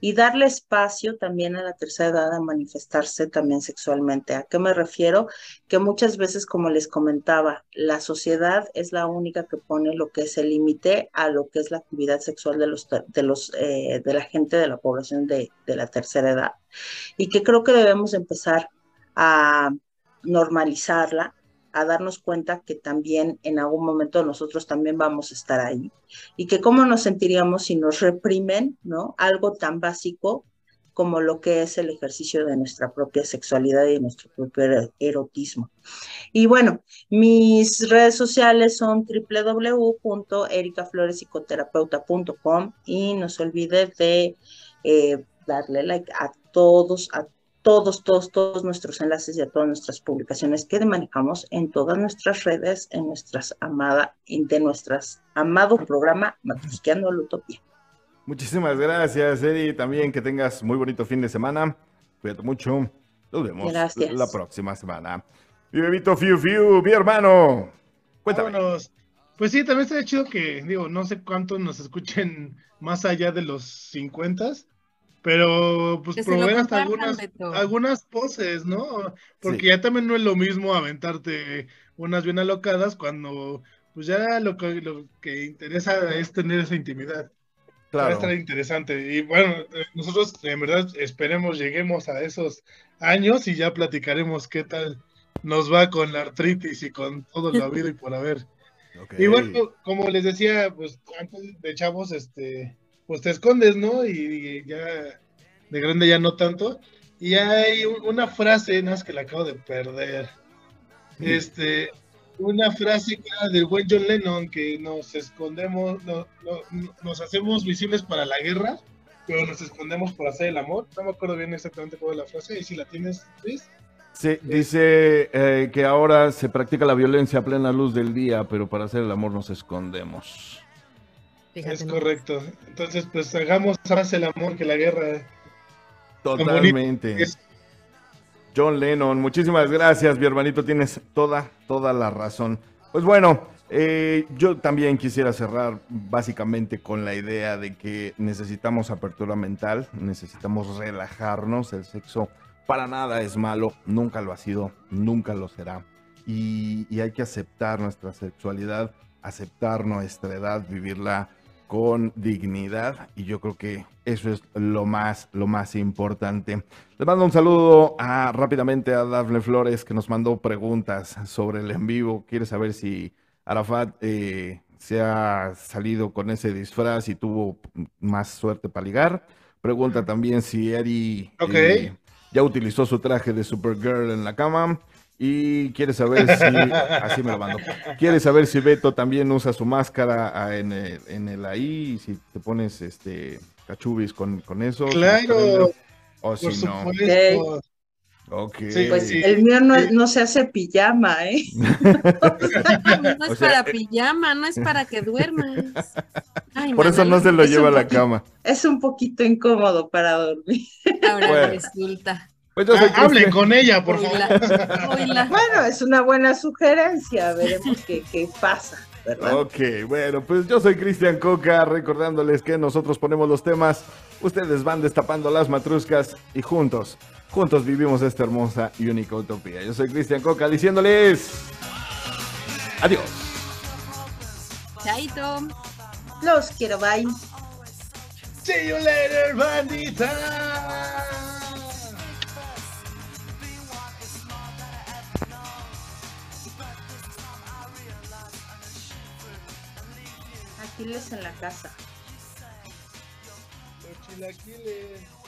y darle espacio también a la tercera edad a manifestarse también sexualmente. ¿A qué me refiero? Que muchas veces, como les comentaba, la sociedad es la única que pone lo que es el límite a lo que es la actividad sexual de los de los eh, de la gente de la población de, de la tercera edad y que creo que debemos empezar a normalizarla, a darnos cuenta que también en algún momento nosotros también vamos a estar ahí y que cómo nos sentiríamos si nos reprimen, ¿no? Algo tan básico como lo que es el ejercicio de nuestra propia sexualidad y nuestro propio erotismo. Y bueno, mis redes sociales son www.ericaflorespsicoterapeuta.com y no se olvide de eh, darle like a todos, todos, todos, todos nuestros enlaces y a todas nuestras publicaciones que manejamos en todas nuestras redes, en nuestras amada, de nuestras amado programa Matrusqueando la Utopía. Muchísimas gracias, Eri. También que tengas muy bonito fin de semana. Cuídate mucho. Nos vemos Gracias. la próxima semana. Mi bebito Fiu Fiu, mi hermano. Cuéntame. Vámonos. Pues sí, también estaría chido que, digo, no sé cuántos nos escuchen más allá de los 50, pero pues proveer hasta algunas, algunas poses, ¿no? Porque Sí. ya también no es lo mismo aventarte unas bien alocadas cuando pues ya lo que, lo que interesa es tener esa intimidad. Va a Claro. estar interesante. Y bueno, eh, nosotros en verdad esperemos lleguemos a esos años y ya platicaremos qué tal nos va con la artritis y con todo lo habido y por haber. [LAUGHS] Ok. Y bueno, como les decía, pues antes de chavos, este, pues te escondes, ¿no? Y, y ya de grande ya no tanto. Y hay un- una frase, nada más que la acabo de perder. Este, una frase del buen John Lennon, que nos escondemos, no- no- nos hacemos visibles para la guerra, pero nos escondemos por hacer el amor. No me acuerdo bien exactamente cuál es la frase, y si la tienes, Luis. Sí, dice eh, que ahora se practica la violencia a plena luz del día, pero para hacer el amor nos escondemos. Fíjate, Es ¿no? correcto. Entonces, pues hagamos más el amor que la guerra. Totalmente. John Lennon, muchísimas gracias, mi hermanito, tienes toda, toda la razón. Pues bueno, eh, yo también quisiera cerrar básicamente con la idea de que necesitamos apertura mental, necesitamos relajarnos, el sexo para nada es malo, nunca lo ha sido, nunca lo será. Y, y hay que aceptar nuestra sexualidad, aceptar nuestra edad, vivirla con dignidad y yo creo que eso es lo más, lo más importante. Les mando un saludo a, rápidamente a Dafne Flores que nos mandó preguntas sobre el en vivo. Quiere saber si Arafat eh, se ha salido con ese disfraz y tuvo más suerte para ligar. Pregunta también si Eri eh, ya utilizó su traje de Supergirl en la cama. Y quiere saber si, [LAUGHS] así me lo mando, quiere saber si Beto también usa su máscara ah, en el, en el ahí, y si te pones este cachubis con, con eso. Claro, O si por no. supuesto. Ok. Sí, Pues Sí. el mío no, no se hace pijama, ¿eh? [LAUGHS] No es O sea, para pijama, no es para que duermas. Ay, Por eso no se lo lleva a la poquito- cama. Es un poquito incómodo para dormir. Ahora Bueno. resulta. Pues soy Ah, Hablen Cristian. con ella, por favor. Bueno, es una buena sugerencia, veremos qué, qué pasa, ¿verdad? Ok, bueno, pues yo soy Cristian Coca, recordándoles que nosotros ponemos los temas, ustedes van destapando las matruscas y juntos, juntos vivimos esta hermosa y única utopía. Yo soy Cristian Coca diciéndoles adiós. Chaito. Los quiero, bye. See you later, bandita. Aquiles en la casa. Los chilaquiles.